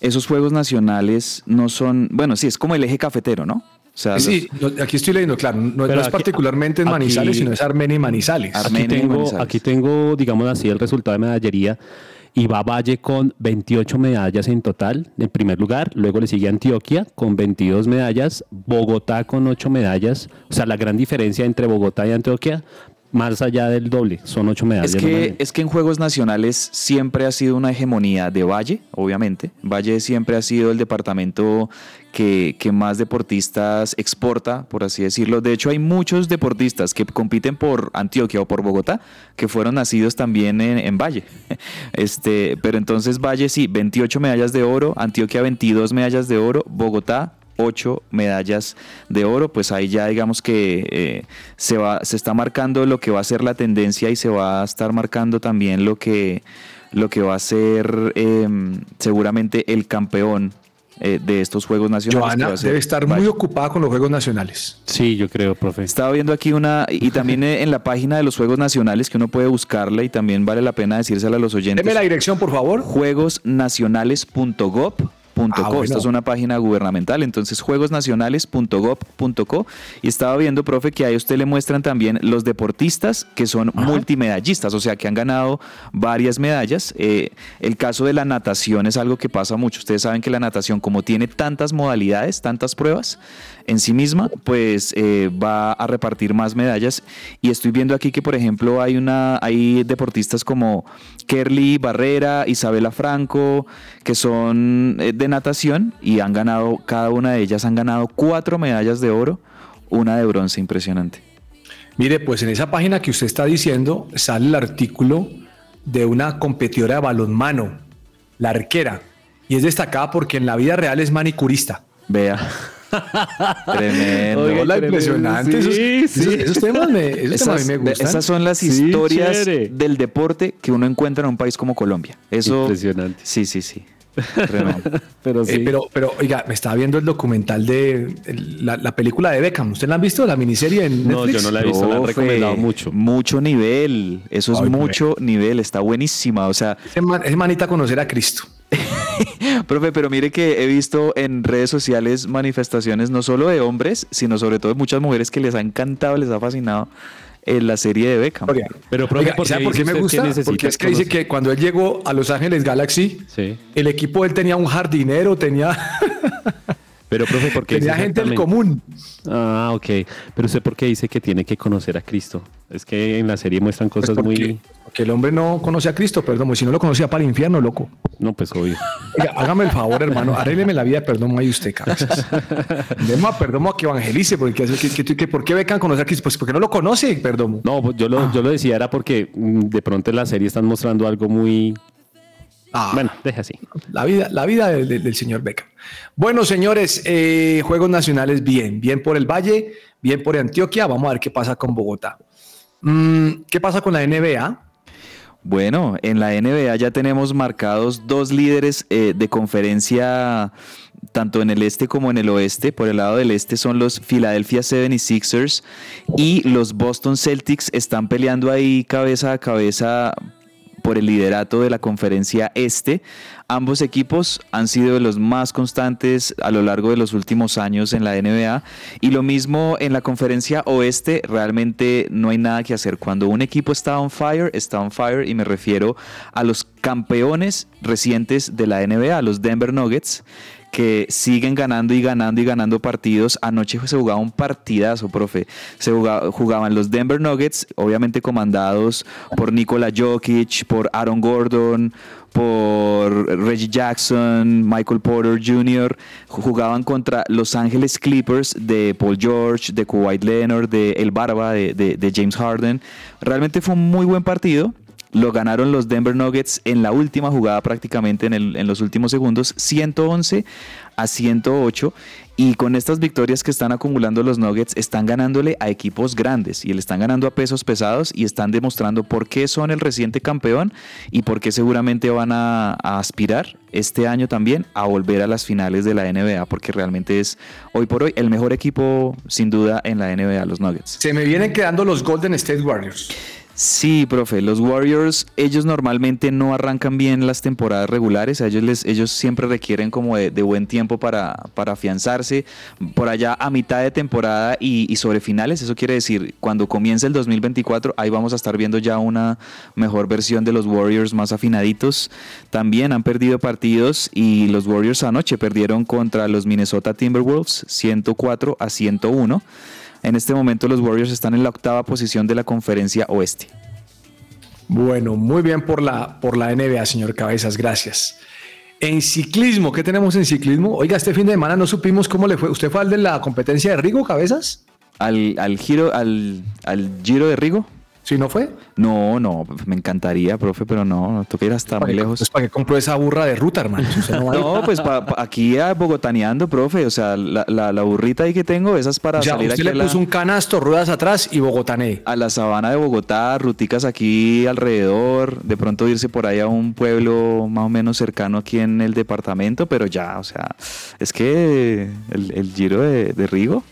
esos juegos nacionales no son, bueno, sí, es como el eje cafetero, ¿no? O sea, Sí, no, aquí estoy leyendo, claro, no, es aquí- particularmente en aquí- Manizales, sino es Armenia y Manizales. Ar- Aquí Armenia y tengo, Manizales. aquí tengo, digamos así, el resultado de medallería. Y va Valle con 28 medallas en total, en primer lugar. Luego le sigue Antioquia con 22 medallas. Bogotá con 8 medallas. O sea, la gran diferencia entre Bogotá y Antioquia, más allá del doble, son ocho medallas. Es que, es que en Juegos Nacionales siempre ha sido una hegemonía de Valle, obviamente. Valle siempre ha sido el departamento que, más deportistas exporta, por así decirlo. De hecho, hay muchos deportistas que compiten por Antioquia o por Bogotá que fueron nacidos también en, Valle. <laughs> Este, pero entonces Valle sí, 28 medallas de oro, Antioquia 22 medallas de oro, Bogotá 8 medallas de oro, pues ahí ya digamos que eh, se, va, se está marcando lo que va a ser la tendencia y se va a estar marcando también lo que, lo que va a ser eh, seguramente el campeón eh, de estos Juegos Nacionales. Joana debe estar Valle. muy ocupada con los Juegos Nacionales. Sí, yo creo, profe. Estaba viendo aquí una, y también eh, en la página de los Juegos Nacionales que uno puede buscarla y también vale la pena decírsela a los oyentes. Deme la dirección, por favor. Ah, bueno. Esta es una página gubernamental, entonces juegosnacionales.gov.co. Y estaba viendo, profe, que ahí a usted le muestran también los deportistas que son multimedallistas, o sea, que han ganado varias medallas. Eh, el caso de la natación es algo que pasa mucho. Ustedes saben que la natación, como tiene tantas modalidades, tantas pruebas en sí misma, pues eh, va a repartir más medallas. Y estoy viendo aquí que, por ejemplo, hay una, hay deportistas como Kerly Barrera, Isabela Franco, que son eh, de natación y han ganado, cada una de ellas han ganado cuatro medallas de oro, una de bronce, impresionante. Mire, pues en esa página que usted está diciendo sale el artículo de una competidora de balonmano, la arquera, y es destacada porque en la vida real es manicurista. Vea. <laughs> Tremendo. Oiga, Hola, tremendo, impresionante. sí, esos, sí. esos- esos temas, me, esos temas a mí Esas, me gustan. esas son las historias del deporte que uno encuentra en un país como Colombia. Eso, Impresionante. Sí, sí, sí. <laughs> Pero sí. Eh, pero, pero, oiga, me estaba viendo el documental de el- la, la película de Beckham. ¿Usted la han visto? La miniserie en No, Netflix. yo no la he visto, la han recomendado mucho. Mucho nivel. Eso es Ay, mucho nivel. Está buenísima. O sea, Ese man- ese manita conocer a Cristo. <laughs> profe, pero mire que he visto en redes sociales manifestaciones no solo de hombres, sino sobre todo de muchas mujeres que les ha encantado, les ha fascinado eh, la serie de Beckham. Oiga, Pero, profe, oiga, ¿por qué ¿sabe por qué dice me que gusta? Porque es que dice que cuando él llegó a Los Ángeles Galaxy, Sí. el equipo de él tenía un jardinero, tenía, <laughs> Pero, profe, ¿por qué tenía gente del común. Ah, ok. Pero usted, ¿por qué dice que tiene que conocer a Cristo? Es que en la serie muestran Pues cosas porque, muy. porque el hombre no conoce a Cristo, perdón. Si no lo conocía para el infierno, loco. No, pues obvio. Oiga, hágame el favor, hermano, arrégleme la vida Perdomo ahí usted, cabezas. Demos a Perdomo a que evangelice, porque que, que, que- ¿por qué becan conocer a Cristo? Pues porque no lo conoce, Perdomo. No, pues yo lo, yo lo decía era porque mm, de pronto en la serie están mostrando algo muy. Ah, Bueno, deja así. La vida, la vida del, del- del señor Beckham. Bueno, señores, eh, Juegos Nacionales, bien. Bien por el Valle, bien por Antioquia. Vamos a ver qué pasa con Bogotá. Mm, ¿Qué pasa con la NBA? Bueno, en la NBA ya tenemos marcados dos líderes eh, de conferencia, tanto en el este como en el oeste. Por el lado del este son los Philadelphia 76ers y los Boston Celtics están peleando ahí cabeza a cabeza por el liderato de la conferencia este. Ambos equipos han sido de los más constantes a lo largo de los últimos años en la NBA y lo mismo en la conferencia oeste, realmente no hay nada que hacer. Cuando un equipo está on fire, está on fire y me refiero a los campeones recientes de la NBA, los Denver Nuggets que siguen ganando y ganando y ganando partidos. Anoche se jugaba un partidazo, profe. Se jugaba- jugaban los Denver Nuggets, obviamente comandados por Nikola Jokic, por Aaron Gordon, por Reggie Jackson, Michael Porter Jr. Jugaban contra Los Ángeles Clippers de Paul George, de Kawhi Leonard, de El Barba, de, James Harden. Realmente fue un muy buen partido. Lo ganaron los Denver Nuggets en la última jugada prácticamente en, el- en los últimos segundos, 111 a 108. Y con estas victorias que están acumulando los Nuggets, están ganándole a equipos grandes y le están ganando a pesos pesados y están demostrando por qué son el reciente campeón y por qué seguramente van a, a aspirar este año también a volver a las finales de la NBA, porque realmente es hoy por hoy el mejor equipo sin duda en la NBA, los Nuggets. Se me vienen quedando los Golden State Warriors. Sí, profe, los Warriors, ellos normalmente no arrancan bien las temporadas regulares, a ellos, les, ellos siempre requieren como de, buen tiempo para, para afianzarse, por allá a mitad de temporada y, y sobre finales, eso quiere decir, cuando comience el 2024, ahí vamos a estar viendo ya una mejor versión de los Warriors más afinaditos. También han perdido partidos y los Warriors anoche perdieron contra los Minnesota Timberwolves 104 a 101. En este momento los Warriors están en la octava posición de la conferencia oeste. Bueno, muy bien por la, por la NBA, señor Cabezas, gracias. En ciclismo, ¿qué tenemos en ciclismo? Oiga, este fin de semana no supimos cómo le fue. ¿Usted fue al de la competencia de Rigo, Cabezas? Al, al giro, al, al giro de Rigo. ¿Sí no fue? No, no, me encantaría, profe, pero no, no toca ir hasta muy lejos. Pues para qué compró esa burra de ruta, hermano. <laughs> No, pues pa- pa- aquí a bogotaneando, profe. O sea, la, la- la burrita ahí que tengo, esas para sea, salir usted aquí le a puso la, un canasto, ruedas atrás y Bogotané. a la sabana de Bogotá, ruticas aquí alrededor, de pronto irse por ahí a un pueblo más o menos cercano aquí en el departamento, pero ya, o sea, es que el, el giro de, de Rigo.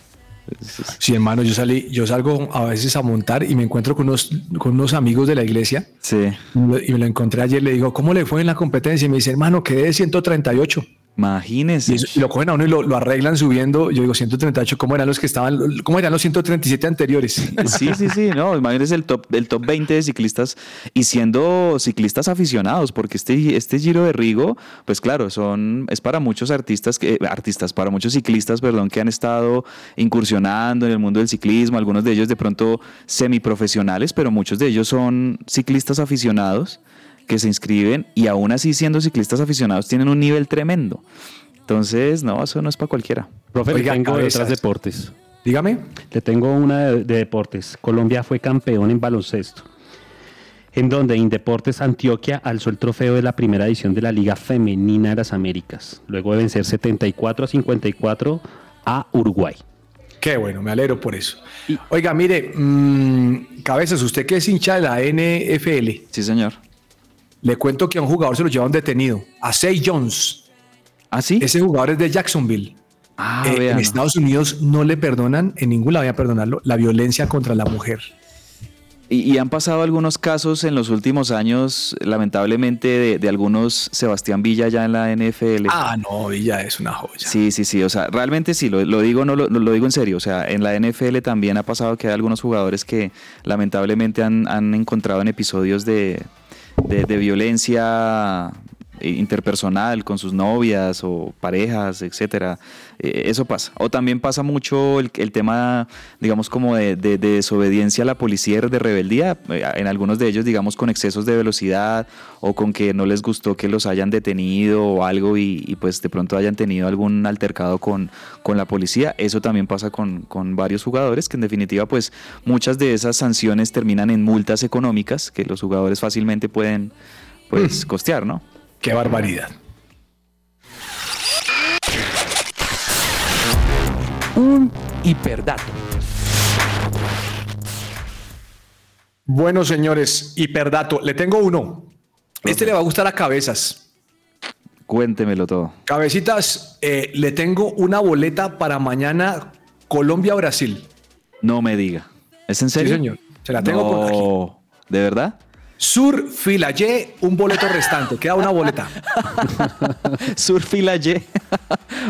Sí, hermano, yo salí, yo salgo a veces a montar y me encuentro con unos, con unos amigos de la iglesia sí, y me y me lo encontré ayer. Le digo, ¿cómo le fue en la competencia? Y me dice, hermano, quedé de 138. Imagínese. Y, lo cogen a uno y lo, lo arreglan subiendo. Yo digo, 138, ¿cómo eran los que estaban? ¿Cómo eran los 137 anteriores? <laughs> Sí, sí, sí, no, imagínese el top, el top 20 de ciclistas y siendo ciclistas aficionados, porque este, este Giro de Rigo, pues claro, son, es para muchos artistas, que, artistas, para muchos ciclistas, perdón, que han estado incursionando en el mundo del ciclismo, algunos de ellos de pronto semiprofesionales, pero muchos de ellos son ciclistas aficionados que se inscriben y aún así siendo ciclistas aficionados tienen un nivel tremendo. Entonces, no, eso no es para cualquiera. Profe, le tengo de otras deportes. Dígame. Le tengo una de, de deportes. Colombia fue campeón en baloncesto. En donde Indeportes Antioquia alzó el trofeo de la primera edición de la Liga Femenina de las Américas, luego de vencer 74 a 54 a Uruguay. Qué bueno, me alegro por eso. Oiga, mire, mm, Cabezas, usted que es hincha de la NFL, Sí, señor. Le cuento que a un jugador se lo llevaron detenido, a Say Jones. ¿Ah, sí? Ese jugador es de Jacksonville. Ah, Eh, en. Estados Unidos no le perdonan, en ningún lado voy a perdonarlo, la violencia contra la mujer. Y, y han pasado algunos casos en los últimos años, lamentablemente, de, de algunos Sebastián Villa ya en la NFL. Ah, no, Villa es una joya. Sí, sí, sí. O sea, realmente sí, lo, lo digo, no lo, lo digo en serio. O sea, en la NFL también ha pasado que hay algunos jugadores que lamentablemente han, han encontrado en episodios de, de- violencia eh, interpersonal con sus novias o parejas, etcétera. Eh, eso pasa. O también pasa mucho el, el tema, digamos, como de, de- de desobediencia a la policía, de rebeldía. eh, En algunos de ellos, digamos, con excesos de velocidad o con que no les gustó que los hayan detenido o algo y, y, pues de pronto hayan tenido algún altercado con, con la policía. Eso también pasa con, con varios jugadores que en definitiva, pues muchas de esas sanciones terminan en multas económicas que los jugadores fácilmente pueden pues costear, ¿no? Qué barbaridad. Un hiperdato. Bueno, señores, hiperdato, le tengo uno. Este le va a gustar a cabezas. Cuéntemelo todo. Cabecitas, eh, le tengo una boleta para mañana Colombia-Brasil. No me diga. ¿Es en Sí, serio? señor. Se la tengo por aquí. ¿De verdad? Sur Filayé, un boleto restante. Queda una boleta. Surfila Y.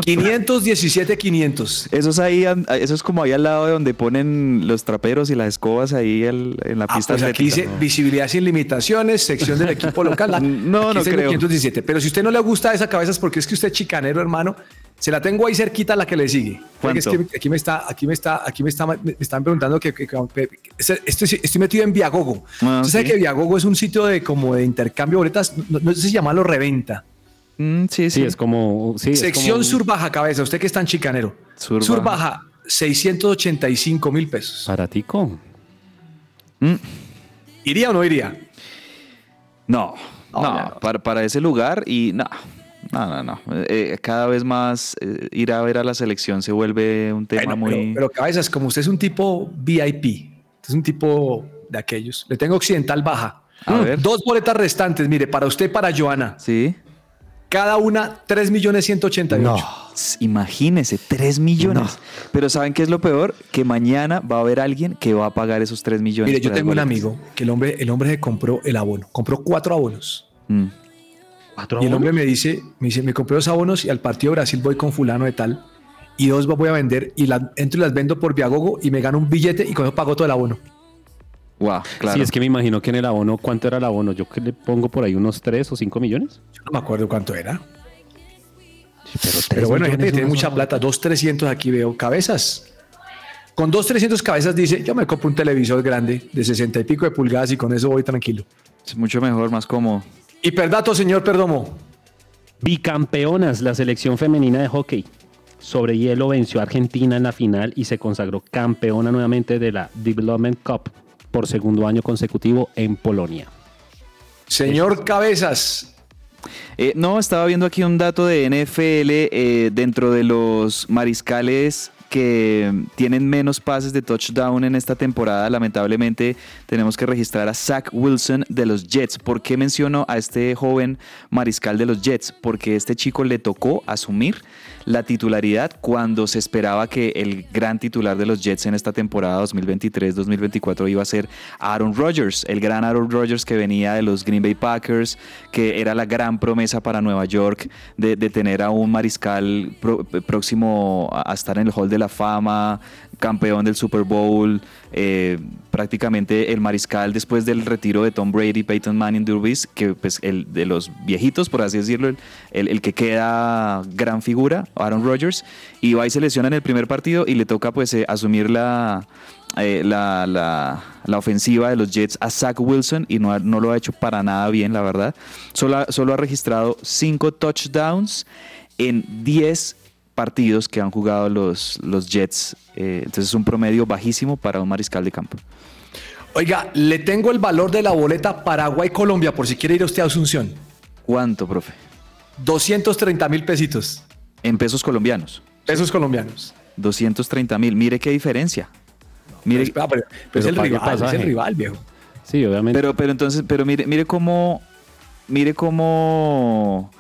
517, 500. Eso es ahí, eso es como ahí al lado de donde ponen los traperos y las escobas ahí en la Ah, pista pues aquí dice visibilidad sin limitaciones, sección del equipo local. <laughs> No, aquí no creo. 517. Pero si usted no le gusta esa cabezas porque es que usted es chicanero, hermano, se la tengo ahí cerquita a la que le sigue. Porque es que aquí me está, aquí me está, aquí me está, me están preguntando que, que- que- que- estoy, estoy metido en Viagogo. Ah, Usted sabe sí. que Viagogo es un sitio de como de intercambio de boletas, no, no sé si llamarlo reventa. Mm, sí, sí. Sí, es como. Sí, es Sección como- sur baja cabeza, usted que es tan chicanero. Sur Sur, baja. baja, 685 mil pesos. Baratico. ¿Iría o no iría? No, No, no, no. Para, para ese lugar y no, no, no, no. Eh, cada vez más eh, ir a ver a la selección se vuelve un tema Bueno, muy... pero, pero cabezas, como usted es un tipo VIP, usted es un tipo de aquellos. Le tengo occidental baja. A ver. Dos boletas restantes, mire, para usted y para Joana. Sí. Cada una 3 millones 188. S- Imagínese, 3 millones. Pero ¿saben qué es lo peor? Que mañana va a haber alguien que va a pagar esos 3 millones. Mire, yo tengo un amigo que el hombre, el hombre se compró el abono, compró cuatro abonos. Mm. Y el hombre me dice, me dice, me compré dos abonos y al partido de Brasil voy con fulano de tal y dos voy a vender y las entro y las vendo por Viagogo y me gano un billete y con eso pago todo el abono. Wow, claro. Sí, es que me imagino que en el abono, ¿cuánto era el abono? Yo que le pongo por ahí unos 3 o 5 millones. Yo no me acuerdo cuánto era. Pero, Pero bueno, hay gente que tiene mucha solo. plata. Dos, trescientos aquí veo cabezas. Con dos 300 cabezas dice, yo me compro un televisor grande de 60 y pico de pulgadas y con eso voy tranquilo. Es mucho mejor, más cómodo. Hiperdato, señor Perdomo. Bicampeonas, la selección femenina de hockey. Sobre hielo venció a Argentina en la final y se consagró campeona nuevamente de la Development Cup por segundo año consecutivo en Polonia. Señor Cabezas. Eh, no, estaba viendo aquí un dato de NFL eh, dentro de los mariscales que tienen menos pases de touchdown en esta temporada. Lamentablemente tenemos que registrar a Zach Wilson de los Jets. ¿Por qué menciono a este joven mariscal de los Jets? Porque este chico le tocó asumir la titularidad cuando se esperaba que el gran titular de los Jets en esta temporada 2023-2024 iba a ser Aaron Rodgers, el gran Aaron Rodgers que venía de los Green Bay Packers, que era la gran promesa para Nueva York de, tener a un mariscal pro- próximo a estar en el Hall de la Fama, campeón del Super Bowl, eh, prácticamente el mariscal después del retiro de Tom Brady, Peyton Manning, Durbis, que pues el de los viejitos, por así decirlo, el, el- que queda gran figura, Aaron Rodgers, y va y se lesiona en el primer partido y le toca pues eh, asumir la, eh, la, la- la ofensiva de los Jets a Zach Wilson y no, no lo ha hecho para nada bien, la verdad. Solo, ha- solo ha registrado cinco touchdowns en 10 partidos que han jugado los, los Jets. Eh, entonces es un promedio bajísimo para un mariscal de campo. Oiga, le tengo el valor de la boleta Paraguay-Colombia por si quiere ir usted a Asunción. ¿Cuánto, profe? 230 mil pesitos. En pesos colombianos. Pesos colombianos. 230 mil. Mire qué diferencia. Mire, pero, pero es el rival, es el rival, viejo. Sí, obviamente. Pero, pero entonces, pero mire, mire cómo, mire cómo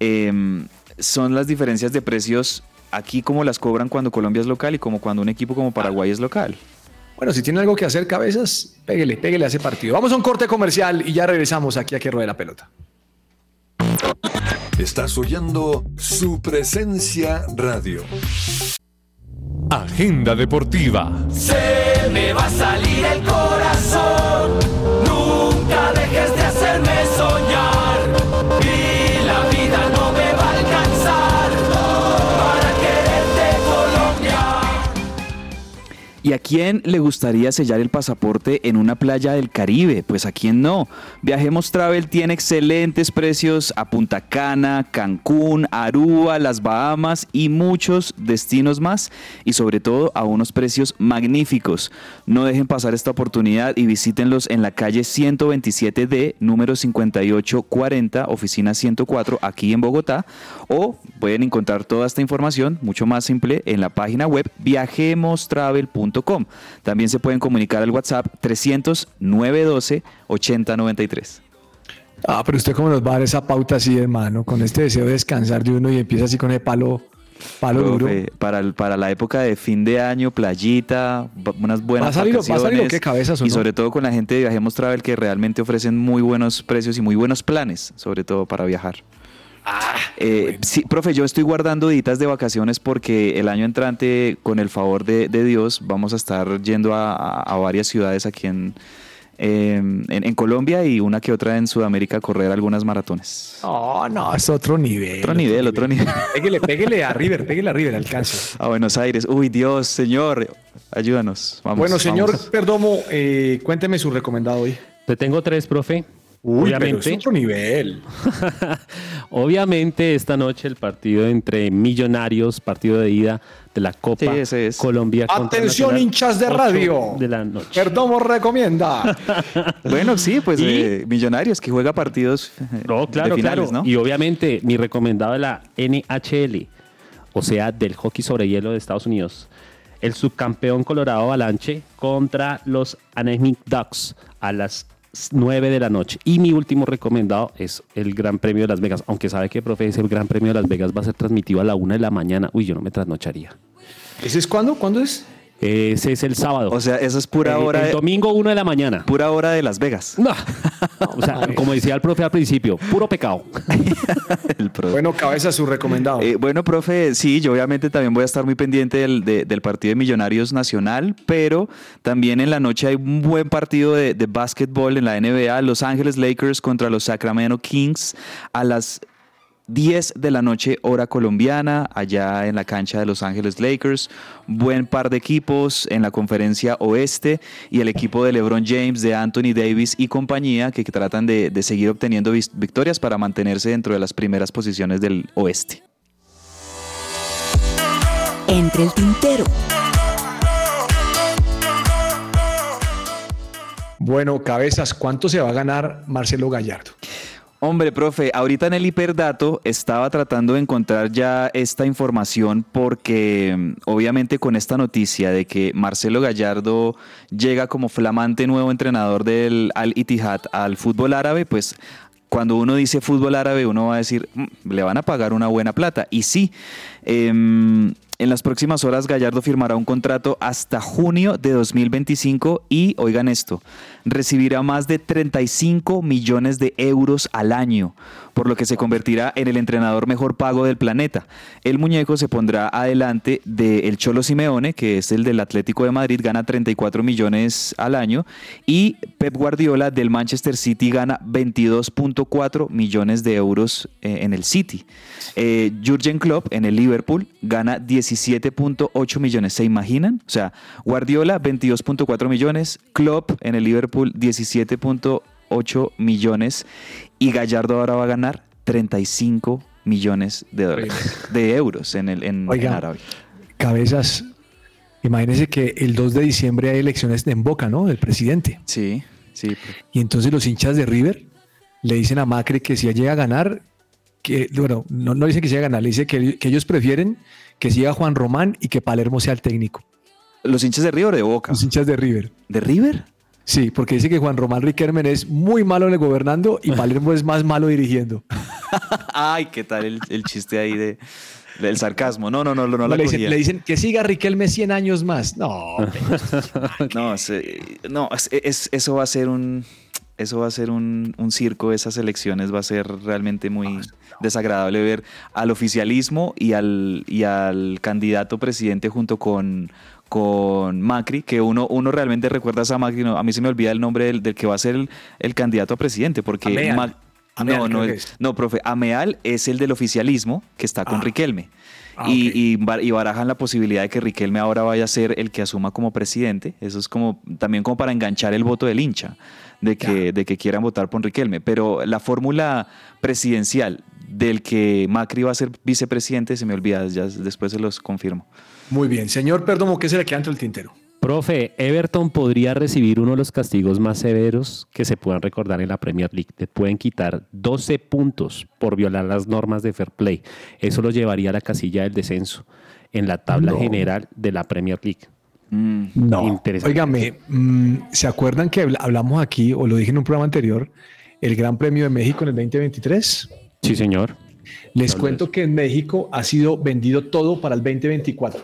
em, son las diferencias de precios aquí como las cobran cuando Colombia es local y como cuando un equipo como Paraguay es local. Bueno, si tiene algo que hacer, cabezas, pégale, pégale a ese partido. Vamos a un corte comercial y ya regresamos aquí a que ruede la pelota. Estás oyendo su presencia radio. Agenda deportiva. Se me va a salir el corazón. ¿Y a quién le gustaría sellar el pasaporte en una playa del Caribe? Pues a quién no. Viajemos Travel tiene excelentes precios a Punta Cana, Cancún, Aruba, las Bahamas y muchos destinos más y sobre todo a unos precios magníficos. No dejen pasar esta oportunidad y visítenlos en la calle 127D, número 5840, oficina 104, aquí en Bogotá. O pueden encontrar toda esta información, mucho más simple, en la página web viajemostravel.com. También se pueden comunicar al WhatsApp 300 912 8093. Ah, pero usted cómo nos va a dar esa pauta así, hermano, con este deseo de descansar de uno y empieza así con el palo, palo duro. Para, el- para la época de fin de año, playita, unas buenas ¿Va a salir o- va a salir vacaciones, qué cabezas Y no? sobre todo con la gente de Viajemos Travel que realmente ofrecen muy buenos precios y muy buenos planes, sobre todo para viajar. Ah, Eh, sí, profe, yo estoy guardando ditas de vacaciones porque el año entrante, con el favor de, de Dios, vamos a estar yendo a, a- a varias ciudades aquí en, eh, en, en Colombia y una que otra en Sudamérica a correr algunas maratones. No, no, es otro nivel. Otro nivel, otro nivel. Pégale, pégale a River, pégale a River, alcance. A Buenos Aires. Uy, Dios, señor, ayúdanos. Vamos, bueno, señor vamos. Perdomo, eh, cuénteme su recomendado hoy. Te tengo tres, profe. Uy, pero Obviamente. es otro nivel. <laughs> Obviamente esta noche el partido entre Millonarios, partido de ida de la Copa Sí, ese es. Colombia. Atención, hinchas de radio. De la noche. Perdomo recomienda. <laughs> Bueno, sí, pues Y- eh, Millonarios que juega partidos eh, No, claro, de finales, claro. ¿no? Y obviamente mi recomendado de la NHL, o sea, del hockey sobre hielo de Estados Unidos. El subcampeón Colorado Avalanche contra los Anaheim Ducks a las 9 de la noche. Y mi último recomendado es el Gran Premio de Las Vegas. Aunque sabe que, profe, ese Gran Premio de Las Vegas va a ser transmitido a la 1 de la mañana. Uy, yo no me trasnocharía. ¿Ese es cuándo? ¿Cuándo es? Ese es el sábado. O sea, esa es pura Eh, hora el de, domingo 1 de la mañana. pura hora de Las Vegas. No. <laughs> O sea, como decía el profe al principio, puro pecado. <laughs> El Bueno, cabeza, su recomendado. Eh, bueno, profe, sí, yo obviamente también voy a estar muy pendiente del, de- del partido de Millonarios Nacional, pero también en la noche hay un buen partido de, de básquetbol en la NBA, Los Ángeles Lakers contra los Sacramento Kings a las 10 de la noche hora colombiana, allá en la cancha de Los Ángeles Lakers. Buen par de equipos en la conferencia oeste y el equipo de LeBron James, de Anthony Davis y compañía que tratan de, de seguir obteniendo victorias para mantenerse dentro de las primeras posiciones del oeste. Entre el tintero. Bueno, cabezas, ¿cuánto se va a ganar Marcelo Gallardo? Hombre, profe, ahorita en el hiperdato estaba tratando de encontrar ya esta información porque mm, obviamente con esta noticia de que Marcelo Gallardo llega como flamante nuevo entrenador del Al Ittihad al fútbol árabe, pues cuando uno dice fútbol árabe uno va a decir, "Mm, le van a pagar una buena plata. Y sí, em, en las próximas horas Gallardo firmará un contrato hasta junio de 2025 y, oigan esto, recibirá más de 35 millones de euros al año, por lo que se convertirá en el entrenador mejor pago del planeta. El muñeco se pondrá adelante del Cholo Simeone, que es el del Atlético de Madrid, gana 34 millones al año, y Pep Guardiola del Manchester City gana 22.4 millones de euros eh, en el City. Eh, Jurgen Klopp en el Liverpool gana 17.8 millones. ¿Se imaginan? O sea, Guardiola 22.4 millones, Klopp en el Liverpool 17.8 millones y Gallardo ahora va a ganar 35 millones de dólares, de euros en, el, en, Oiga. en Arabia. Cabezas, imagínense que el 2 de diciembre hay elecciones en Boca, ¿no? Del presidente. Sí, sí. Y entonces los hinchas de River le dicen a Macri que si llega a ganar, que, bueno, no, no dicen que si llega a ganar, le dice que, que ellos prefieren que siga Juan Román y que Palermo sea el técnico. ¿Los hinchas de River o de Boca? Los hinchas de River. ¿De River? Sí, porque dice que Juan Román Riquelme es muy malo en el gobernando y <laughs> Palermo es más malo dirigiendo. <laughs> Ay, ¿qué tal el, el chiste ahí de, del sarcasmo? No, no, no, no, no la le, dicen, cogía. le dicen que siga Riquelme 100 años más. No, <laughs> No, no es- es- eso va a ser un eso va a ser un, un circo, esas elecciones va a ser realmente muy desagradable ver al oficialismo y al, y al candidato presidente junto con, con Macri, que uno, uno realmente recuerda a esa Macri, no, a mí se me olvida el nombre del, del que va a ser el, el candidato a presidente, porque Ameal. Mac- Ameal no, no, no, profe, Ameal es el del oficialismo que está con Ah. Riquelme. Ah, y, barajan la posibilidad de que Riquelme ahora vaya a ser el que asuma como presidente. Eso es como también como para enganchar el voto del hincha, de que, de que quieran votar por Riquelme. Pero la fórmula presidencial del que Macri va a ser vicepresidente se me olvida, ya después se los confirmo. Muy bien. Señor Perdomo, ¿qué se le queda entre el tintero? Profe, Everton podría recibir uno de los castigos más severos que se puedan recordar en la Premier League. Te pueden quitar 12 puntos por violar las normas de fair play. Eso lo llevaría a la casilla del descenso en la tabla No. general de la Premier League. Mm, No. Interesante. Óigame, mm, ¿se acuerdan que habl- hablamos aquí, o lo dije en un programa anterior, el Gran Premio de México en el 2023? Sí, señor. Les cuento que en México ha sido vendido todo para el 2024.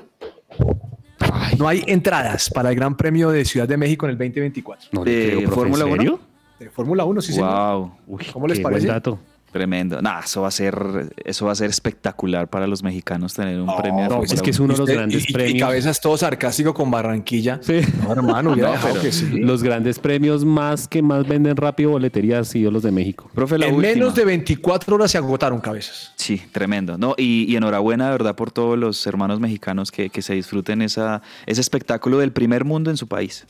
No hay entradas para el Gran Premio de Ciudad de México en el 2024. No ¿De creo, profe, ¿en Fórmula uno? serio? De Fórmula 1, sí, señor. wow, Uy, ¿Cómo les qué parece? Buen dato. Tremendo. Nah, eso va a ser, eso va a ser espectacular para los mexicanos tener un No, premio de no, Fórmula es que es uno. de los grandes y- premios. Y cabezas todo sarcástico con Barranquilla. Sí. No, hermano, No, dejado pero que sí. Los grandes premios más que más venden rápido boletería han sido los de México. Profe, la En última. menos de 24 horas se agotaron cabezas. Sí, tremendo. No, y, y enhorabuena, de verdad, por todos los hermanos mexicanos que, que se disfruten esa, ese espectáculo del primer mundo en su país.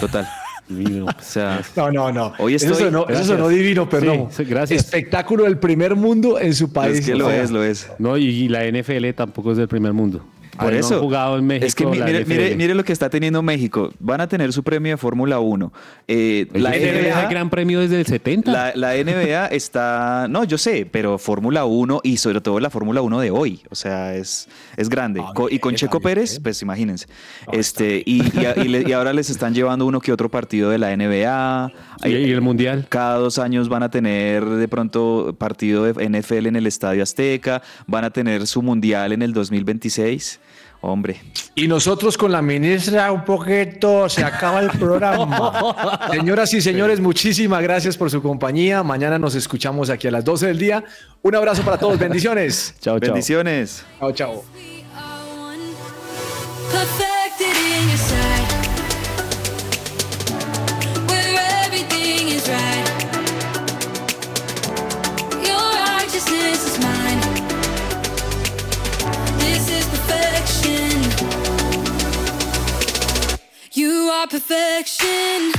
Total. <laughs> O sea, No, no, no. Hoy eso, estoy- eso sonó divino, perdón. Sí, sí, gracias. Espectáculo del primer mundo en su país. es que lo O sea, es, lo es. No, y, y la NFL tampoco es del primer mundo. Por eso. han jugado en México. es que mire, mire, mire lo que está teniendo México. Van a tener su premio de Fórmula 1. Eh, El la, NFL es el NBA, gran premio desde el 70. la, la NBA <laughs> está. No, yo sé, pero Fórmula 1 y sobre todo la Fórmula 1 de hoy. O sea, es, es grande. Ah, Co- y con Checo bien. Pérez, pues imagínense. este, y, y a- y le- y ahora les están llevando uno que otro partido de la NBA. y el mundial. Cada dos años van a tener de pronto partido de NFL en el Estadio Azteca, van a tener su mundial en el 2026. Hombre, Y nosotros con la ministra un poquito se acaba el programa. <laughs> Señoras y señores, muchísimas gracias por su compañía. Mañana nos escuchamos aquí a las 12 del día. Un abrazo para todos. Bendiciones. <laughs> Chao, chao. bendiciones. Chao, chao. You are perfection.